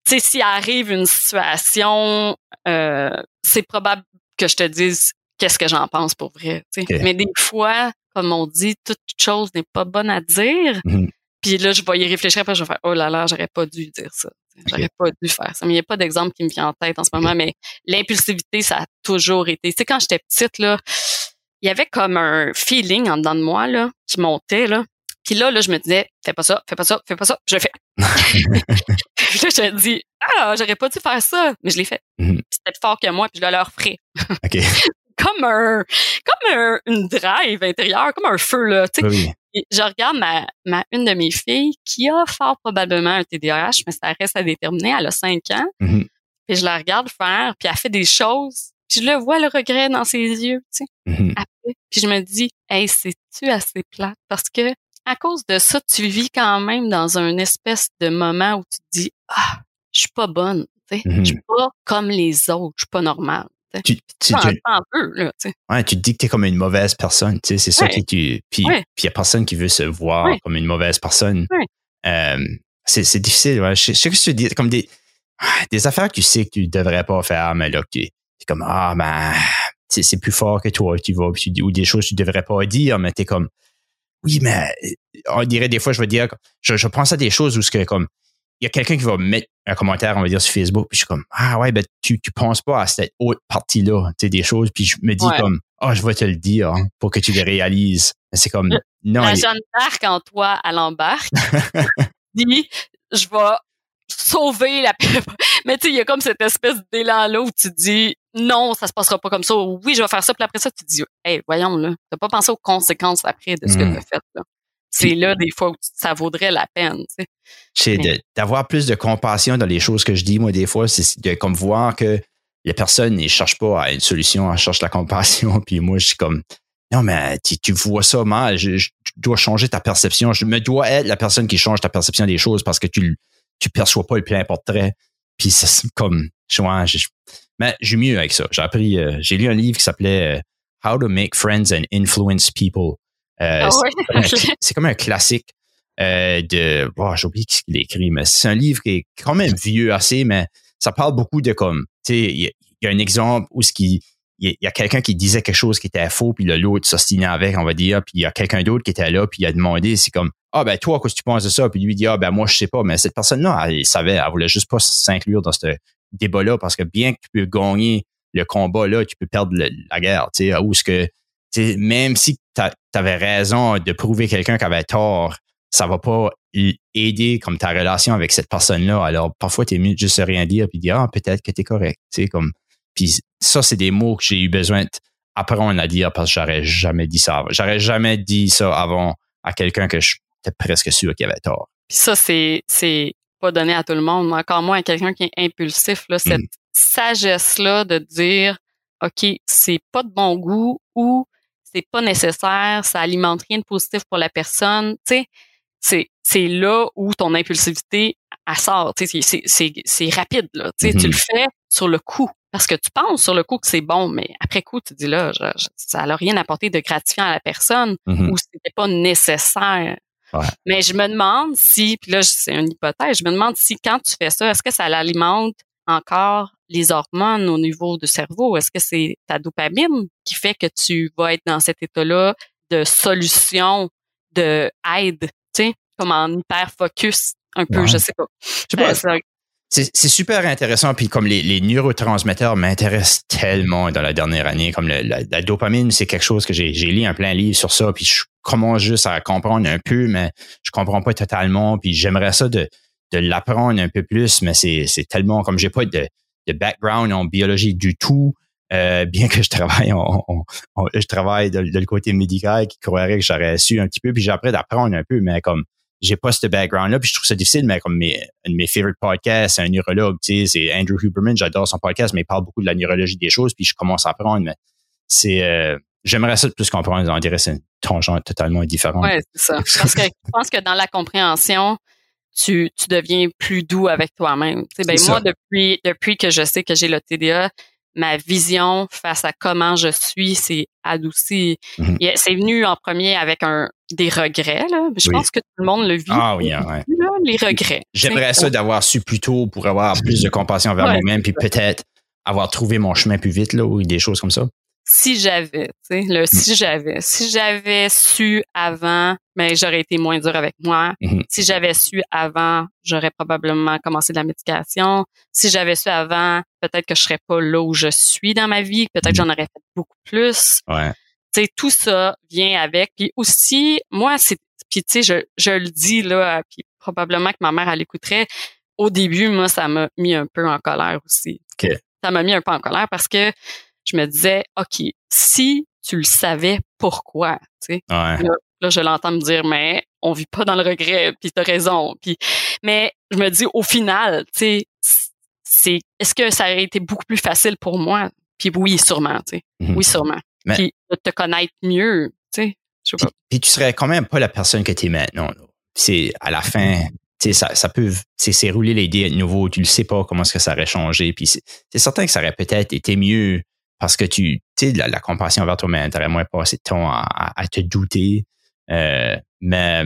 tu sais, s'il arrive une situation, euh, c'est probable que je te dise qu'est-ce que j'en pense pour vrai. Mais des fois, comme on dit, toute chose n'est pas bonne à dire. Mm-hmm. Puis là, je vais y réfléchir, après je vais faire Oh là là, j'aurais pas dû dire ça. J'aurais pas dû faire ça. Mais il n'y a pas d'exemple qui me vient en tête en ce moment, mais l'impulsivité, ça a toujours été. Tu sais, quand j'étais petite, là, il y avait comme un feeling en dedans de moi là, qui montait. Là. Puis là, là, je me disais, fais pas ça, fais pas ça, fais pas ça. Je le fais. puis là, je me dis, ah, j'aurais pas dû faire ça. Mais je l'ai fait. Mm-hmm. C'était fort que moi, puis je le leur ferai. OK. comme un, comme un, une drive intérieure, comme un feu, là. Tu sais, Oui. Je regarde ma, ma, une de mes filles qui a fort probablement un TDAH, mais ça reste à déterminer. Elle a 5 ans. Mhm. Puis je la regarde faire, puis elle fait des choses. Puis je le vois le regret dans ses yeux, tu sais, Mhm. après. Puis je me dis, hey, c'est-tu assez plate? Parce que à cause de ça, tu vis quand même dans un espèce de moment où tu te dis, ah, je suis pas bonne, tu sais. Je suis pas comme les autres, je suis pas normale. Tu, tu, Tu tu- peu, là, tu ouais, tu te dis que t'es comme une mauvaise personne, tu sais, c'est ça Ouais. qui tu. Puis Ouais. il y a personne qui veut se voir comme une mauvaise personne. Euh, c'est difficile. Je, sais- je sais que tu dis comme des des affaires que tu sais que tu devrais pas faire, mais là tu es comme ah ben c'est plus fort que toi, tu vas puis tu ou des choses que tu devrais pas dire, mais t'es comme oui, mais on dirait des fois je veux dire je, je pense à des choses où ce que comme il y a quelqu'un qui va mettre un commentaire, on va dire, sur Facebook, puis je suis comme, ah ouais, ben, tu, tu penses pas à cette autre partie-là, tu sais, des choses, puis je me dis Ouais. comme, ah, je vais te le dire hein, pour que tu le réalises. C'est comme, non, la il- Jeanne d'Arc en toi, elle embarque. dit, je vais sauver la Mais tu sais, il y a comme cette espèce d'élan-là où tu dis, non, ça se passera pas comme ça. Ou, Oui, je vais faire ça. Puis après ça, tu dis, hey, voyons, là, t'as pas pensé aux conséquences après de ce Mm. que t'as fait, là. C'est là, des fois, où ça vaudrait la peine, tu sais. c'est d'avoir plus de compassion dans les choses que je dis, moi, des fois, c'est de comme voir que la personne ne cherche pas à une solution, elle cherche la compassion, puis moi, je suis comme, non, mais tu, tu vois ça mal, je, je dois changer ta perception, je me dois être la personne qui change ta perception des choses parce que tu tu perçois pas le plein portrait, puis c'est comme, je, je- mais j'ai mieux avec ça. J'ai appris, euh, j'ai lu un livre qui s'appelait euh, How to Make Friends and Influence People. Euh, Ah c'est ouais? comme un cl- c'est comme un classique euh, de. Oh, J'ai oublié ce qu'il a écrit, mais c'est un livre qui est quand même vieux assez, mais ça parle beaucoup de comme. Tu sais, il y, a- il y a un exemple où ce qui. Il y a- quelqu'un qui disait quelque chose qui était faux, puis l'autre s'ostinait avec, on va dire, puis il y a quelqu'un d'autre qui était là, puis il a demandé, c'est comme, ah ben toi, qu'est-ce que tu penses de ça? Puis lui dit, ah ben moi, je sais pas, mais cette personne-là, elle, savait, elle voulait juste pas s'inclure dans ce débat-là, parce que bien que tu peux gagner le combat là, tu peux perdre le- la guerre, tu sais, où ce que, tu même si tu avais raison de prouver quelqu'un qui avait tort, ça va pas aider comme ta relation avec cette personne-là. Alors, parfois, t'es mieux de juste rien dire puis dire, ah, peut-être que t'es correct. Tu sais, comme, puis ça, c'est des mots que j'ai eu besoin d'apprendre à dire parce que j'aurais jamais dit ça avant. J'aurais jamais dit ça avant à quelqu'un que j'étais presque sûr qu'il avait tort. Puis ça, c'est, c'est pas donné à tout le monde, mais encore moins à quelqu'un qui est impulsif, là, cette Mm. sagesse-là de dire, OK, c'est pas de bon goût ou c'est pas nécessaire, ça alimente rien de positif pour la personne. Tu sais, c'est, c'est là où ton impulsivité, elle sort. Tu sais, c'est, c'est, c'est rapide, là. Tu sais, tu le fais sur le coup. Parce que tu penses sur le coup que c'est bon, mais après coup, tu dis là, je- je- ça n'a rien apporté de gratifiant à la personne Mhm. ou c'était pas nécessaire. Ouais. Mais je me demande si, puis là c'est une hypothèse, je me demande si quand tu fais ça, est-ce que ça alimente encore les hormones au niveau du cerveau? Est-ce que c'est ta dopamine qui fait que tu vas être dans cet état-là de solution, de aide, tu sais, comme en hyper focus un peu, Ouais. je sais pas. Je sais pas, ça- c'est super intéressant. Puis comme les, les neurotransmetteurs m'intéressent tellement dans la dernière année, comme le- la, la dopamine, c'est quelque chose que j'ai j'ai lu un plein livre sur ça. Puis je commence juste à comprendre un peu, mais je comprends pas totalement. Puis j'aimerais ça de, de l'apprendre un peu plus, mais c'est c'est tellement comme j'ai pas de, de background en biologie du tout. euh, bien que je travaille en, en- en- je travaille de, de le côté médical qui croirait que j'aurais su un petit peu puis j'ai appris d'apprendre un peu mais comme j'ai pas ce background-là, puis je trouve ça difficile, mais comme mes, un de mes favorite podcasts, c'est un neurologue, tu sais, c'est Andrew Huberman, j'adore son podcast, mais il parle beaucoup de la neurologie des choses, puis je commence à apprendre, mais c'est, euh, j'aimerais ça de plus comprendre, on dirait que c'est une tangente totalement différente. Ouais, c'est ça. Parce que je pense que dans la compréhension, tu, tu deviens plus doux avec toi-même. Tu sais, ben, moi, ça. depuis, depuis que je sais que j'ai le TDA, ma vision face à comment je suis, c'est adouci. Mhm. C'est venu en premier avec un des regrets. Là. Je Oui. pense que tout le monde le vit. Ah oui, hein, ouais. là, les regrets. J'aimerais ça d'avoir su plus tôt pour avoir plus de compassion envers Ouais. moi-même, puis peut-être avoir trouvé mon chemin plus vite, là, ou des choses comme ça. Si j'avais, tu sais, le si j'avais, si j'avais su avant, mais j'aurais été moins dur avec moi. Mhm. Si j'avais su avant, j'aurais probablement commencé de la médication. Si j'avais su avant, peut-être que je serais pas là où je suis dans ma vie. Peut-être que j'en aurais fait beaucoup plus. Ouais. Tu sais, tout ça vient avec. Puis aussi, moi, c'est, puis tu sais, je, je le dis là, puis probablement que ma mère elle écouterait. Au début, moi, ça m'a mis un peu en colère aussi. OK. Ça m'a mis un peu en colère parce que je me disais, OK, si tu le savais, pourquoi? Tu sais? Ouais. Là, je l'entends me dire, mais on vit pas dans le regret, puis t'as raison. Puis, mais je me dis, au final, tu sais, c'est, est-ce que ça aurait été beaucoup plus facile pour moi? Puis oui, sûrement, tu sais. Mhm. Oui, sûrement. Mais- Puis de te connaître mieux, tu sais. Je sais Puis, pas. puis tu serais quand même pas la personne que tu es maintenant. C'est à la fin, tu sais, ça, ça peut, c'est rouler les dés à nouveau. Tu le sais pas comment est-ce que ça aurait changé. Puis c'est certain que ça aurait peut-être été mieux parce que tu, tu sais, la, la compassion envers toi-même, t'aurais moins passé de temps à, à- à te douter. Euh, mais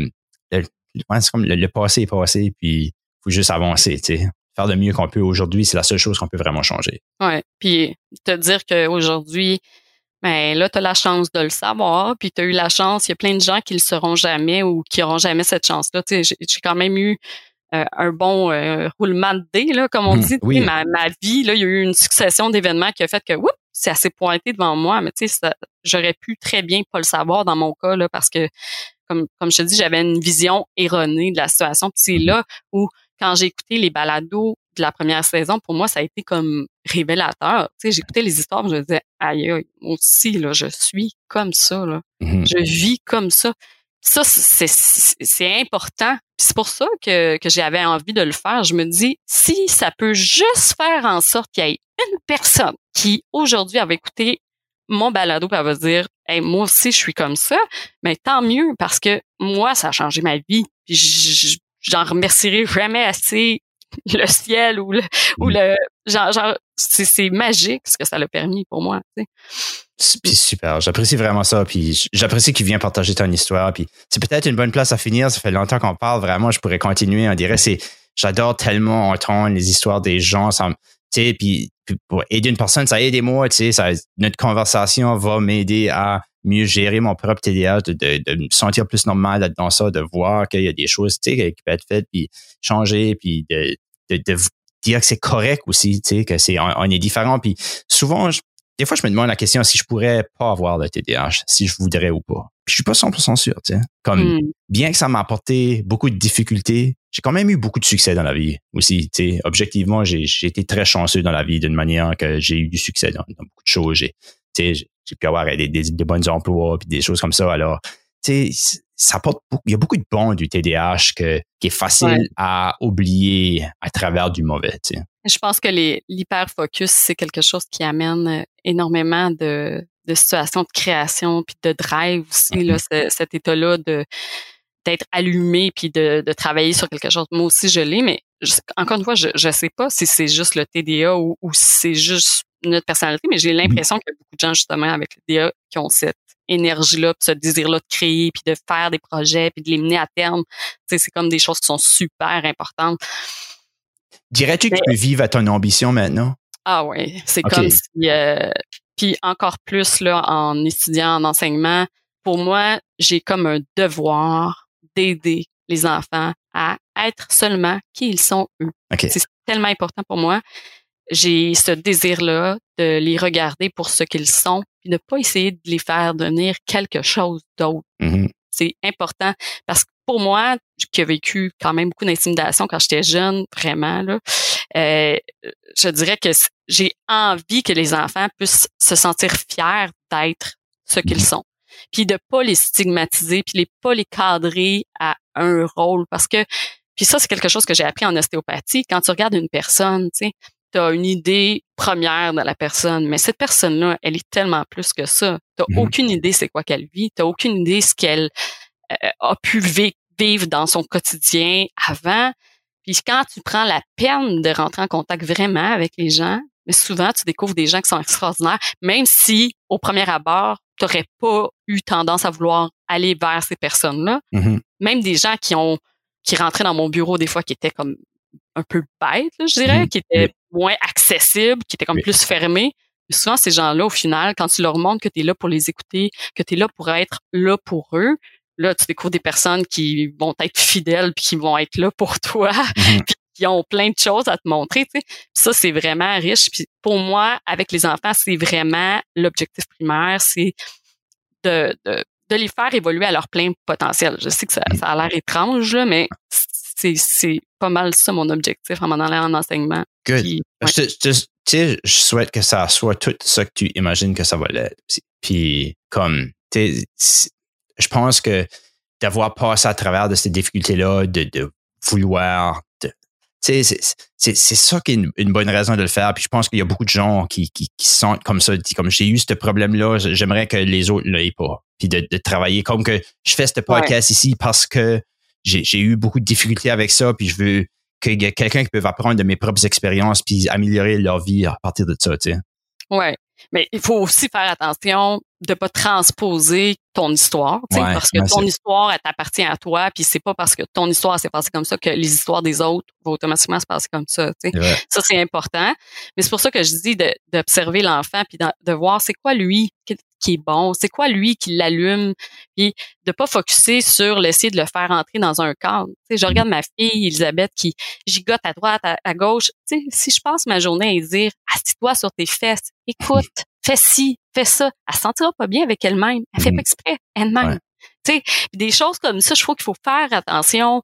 le, ouais, c'est comme le, le passé est passé, puis faut juste avancer, tu sais. Faire de mieux qu'on peut aujourd'hui, c'est la seule chose qu'on peut vraiment changer. Ouais. Puis te dire qu'aujourd'hui, ben là, tu as la chance de le savoir, puis tu as eu la chance, il y a plein de gens qui le seront jamais ou qui auront jamais cette chance-là. Tu sais, j'ai- quand même eu euh, un bon euh, roulement de dés, là, comme on Hmm, dit. Tu oui. Ma, ma vie, là, il y a eu une succession d'événements qui a fait que, oups, c'est assez pointé devant moi, mais tu sais, j'aurais pu très bien pas le savoir dans mon cas, là, parce que, comme, comme je te dis, j'avais une vision erronée de la situation. Puis c'est là où, quand j'ai écouté les balados de la première saison, pour moi, ça a été comme révélateur. Tu sais, j'écoutais les histoires, je me disais, aïe, aïe, moi aussi, là, je suis comme ça, là. Mhm. Je vis comme ça. Ça, c'est, important. C'est pour ça que, que j'avais envie de le faire. Je me dis, si ça peut juste faire en sorte qu'il y ait une personne qui, aujourd'hui, avait écouté mon balado, elle va dire, hey, moi aussi, je suis comme ça, mais tant mieux, parce que moi, ça a changé ma vie. J'en remercierai jamais assez le ciel ou le, ou le, genre, genre, c'est, c'est magique ce que ça l'a permis pour moi. tu sais. C'est puis super. J'apprécie vraiment ça. Puis j'apprécie qu'il vienne partager ton histoire. Puis c'est peut-être une bonne place à finir. Ça fait longtemps qu'on parle. Vraiment, je pourrais continuer. On dirait c'est. J'adore tellement entendre les histoires des gens. Ça, tu puis, pour aider une personne, ça aide moi. Tu sais, ça, notre conversation va m'aider à mieux gérer mon propre TDAH, de, de, de me sentir plus normal là-dedans ça, de voir qu'il y a des choses, tu sais, qui peuvent être faites, puis changer, puis de, de, dire que c'est correct aussi, tu sais, que c'est on, on est différent. Puis souvent, je- des fois, je me demande la question si je pourrais pas avoir le TDAH, si je voudrais ou pas. Puis je suis pas 100% sûr, tu sais. Comme, Hmm. bien que ça m'a apporté beaucoup de difficultés, j'ai quand même eu beaucoup de succès dans la vie aussi. Tu sais, objectivement, j'ai été très chanceux dans la vie d'une manière que j'ai eu du succès dans, dans beaucoup de choses. J'ai tu sais, j'ai pu avoir des, des, des bons emplois puis des choses comme ça. Alors, tu sais, ça apporte beaucoup, il y a beaucoup de bons du TDAH que, qui est facile Ouais. à oublier à travers du mauvais, tu sais. Je pense que l'hyper-focus, c'est quelque chose qui amène euh, énormément de, de situations de création puis de drive aussi, là, ce- cet état-là de d'être allumé puis de, de travailler sur quelque chose. Moi aussi, je l'ai, mais je- encore une fois, je je sais pas si c'est juste le TDA ou, ou si c'est juste notre personnalité, mais j'ai l'impression qu'il y a beaucoup de gens justement avec le TDA qui ont cette énergie-là, puis ce désir-là de créer, puis de faire des projets, puis de les mener à terme. Tu sais, c'est comme des choses qui sont super importantes. Dirais-tu que tu peux vivre à ton ambition maintenant? Ah ouais, c'est comme si euh, puis encore plus là en étudiant en enseignement, pour moi, j'ai comme un devoir d'aider les enfants à être seulement qui ils sont eux. C'est tellement important pour moi. J'ai ce désir-là de les regarder pour ce qu'ils sont, puis de pas essayer de les faire devenir quelque chose d'autre. Mhm. C'est important parce que pour moi, qui a vécu quand même beaucoup d'intimidation quand j'étais jeune, vraiment, là, euh, je dirais que j'ai envie que les enfants puissent se sentir fiers d'être ce qu'ils sont. Puis de pas les stigmatiser, puis les pas les cadrer à un rôle. Parce que, puis ça, c'est quelque chose que j'ai appris en ostéopathie. Quand tu regardes une personne, tu sais, tu as une idée première de la personne, mais cette personne-là, elle est tellement plus que ça. Tu Mhm. aucune idée c'est quoi qu'elle vit, tu aucune idée ce qu'elle a pu vi- vivre dans son quotidien avant. Puis quand tu prends la peine de rentrer en contact vraiment avec les gens, mais souvent tu découvres des gens qui sont extraordinaires, même si au premier abord, tu n'aurais pas eu tendance à vouloir aller vers ces personnes-là. Mhm. Même des gens qui ont qui rentraient dans mon bureau des fois qui étaient comme un peu bêtes, là, je dirais, Mhm. qui étaient moins accessibles, qui étaient comme plus fermés. Mais souvent, ces gens-là, au final, quand tu leur montres que tu es là pour les écouter, que tu es là pour être là pour eux, là, tu découvres des personnes qui vont être fidèles puis qui vont être là pour toi, Mhm. puis qui ont plein de choses à te montrer. Tu sais. Ça, c'est vraiment riche. Puis pour moi, avec les enfants, c'est vraiment l'objectif primaire, c'est de, de, de les faire évoluer à leur plein potentiel. Je sais que ça, ça a l'air étrange, là, mais c'est, c'est pas mal ça mon objectif en m'en allant en enseignement. Good. Puis, ouais. Je, tu sais, je souhaite que ça soit tout ce que tu imagines que ça va l'être. Puis, comme, tu sais, je pense que d'avoir passé à travers de ces difficultés-là, de, de vouloir c'est ça qui est une, bonne raison de le faire. Puis je pense qu'il y a beaucoup de gens qui, qui, qui sentent comme ça, comme j'ai eu ce problème-là, j'aimerais que les autres ne l'aient pas. Puis de, de, travailler comme que je fais ce podcast ici parce que j'ai eu beaucoup de difficultés avec ça, puis je veux qu'il y ait quelqu'un qui peut apprendre de mes propres expériences puis améliorer leur vie à partir de ça, tu sais. Ouais. Mais il faut aussi faire attention de pas transposer ton histoire, parce que ton histoire, elle t'appartient à toi, puis c'est pas parce que ton histoire s'est passée comme ça que les histoires des autres vont automatiquement se passer comme ça. Ça, c'est important. Mais c'est pour ça que je dis d'observer l'enfant, puis de, voir c'est quoi lui qui est bon, c'est quoi lui qui l'allume, puis de pas focuser sur l'essayer de le faire entrer dans un cadre. sais, je regarde ma fille Elisabeth qui gigote à droite, à, gauche. sais, si je passe ma journée à dire assis-toi sur tes fesses, écoute, fais ci, fais ça, elle se sentira pas bien avec elle-même. Elle fait pas mm. exprès elle-même. Tu sais, des choses comme ça, je trouve qu'il faut faire attention.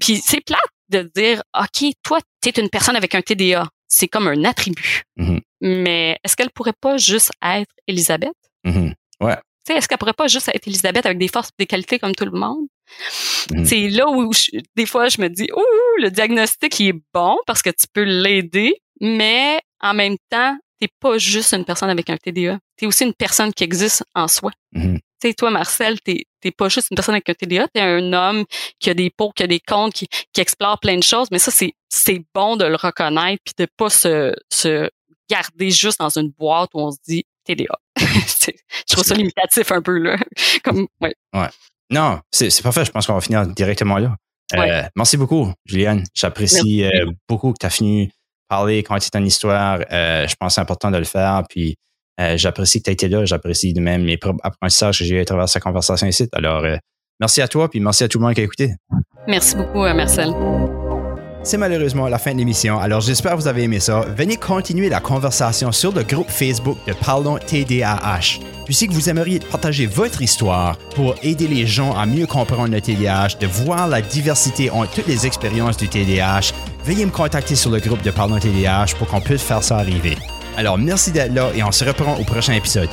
Puis c'est plate de dire, OK, toi, tu es une personne avec un TDA. C'est comme un attribut. Mm-hmm. Mais est-ce qu'elle pourrait pas juste être Elisabeth? Mm-hmm. Ouais. Est-ce qu'elle pourrait pas juste être Elisabeth avec des forces et des qualités comme tout le monde? Mm-hmm. C'est là où des fois je me dis, ouh, le diagnostic il est bon parce que tu peux l'aider, mais en même temps, t'es pas juste une personne avec un TDA. T'es aussi une personne qui existe en soi. Mm-hmm. Tu sais, toi, Marcel, t'es, t'es pas juste une personne avec un TDA, t'es un homme qui a des pots, qui a des comptes, qui, qui explore plein de choses, mais ça, c'est, c'est bon de le reconnaître puis de pas se, se garder juste dans une boîte où on se dit TDA. je trouve ça limitatif un peu, là. Comme, ouais. ouais. Non, c'est, parfait. Je pense qu'on va finir directement là. Euh, merci beaucoup, Juliane. J'apprécie euh, beaucoup que tu as fini parler, quand ton histoire. Euh, je pense que c'est important de le faire. Puis j'apprécie que tu aies été là. J'apprécie de même les apprentissages que j'ai eu à travers cette conversation ici. Alors, merci à toi, puis merci à tout le monde qui a écouté. Merci beaucoup, Marcel. C'est malheureusement la fin de l'émission, alors j'espère que vous avez aimé ça. Venez continuer la conversation sur le groupe Facebook de Parlons TDAH. Puis si vous aimeriez partager votre histoire pour aider les gens à mieux comprendre le TDAH, de voir la diversité entre toutes les expériences du TDAH, veuillez me contacter sur le groupe de Parlons TDAH pour qu'on puisse faire ça arriver. Alors merci d'être là et on se reprend au prochain épisode.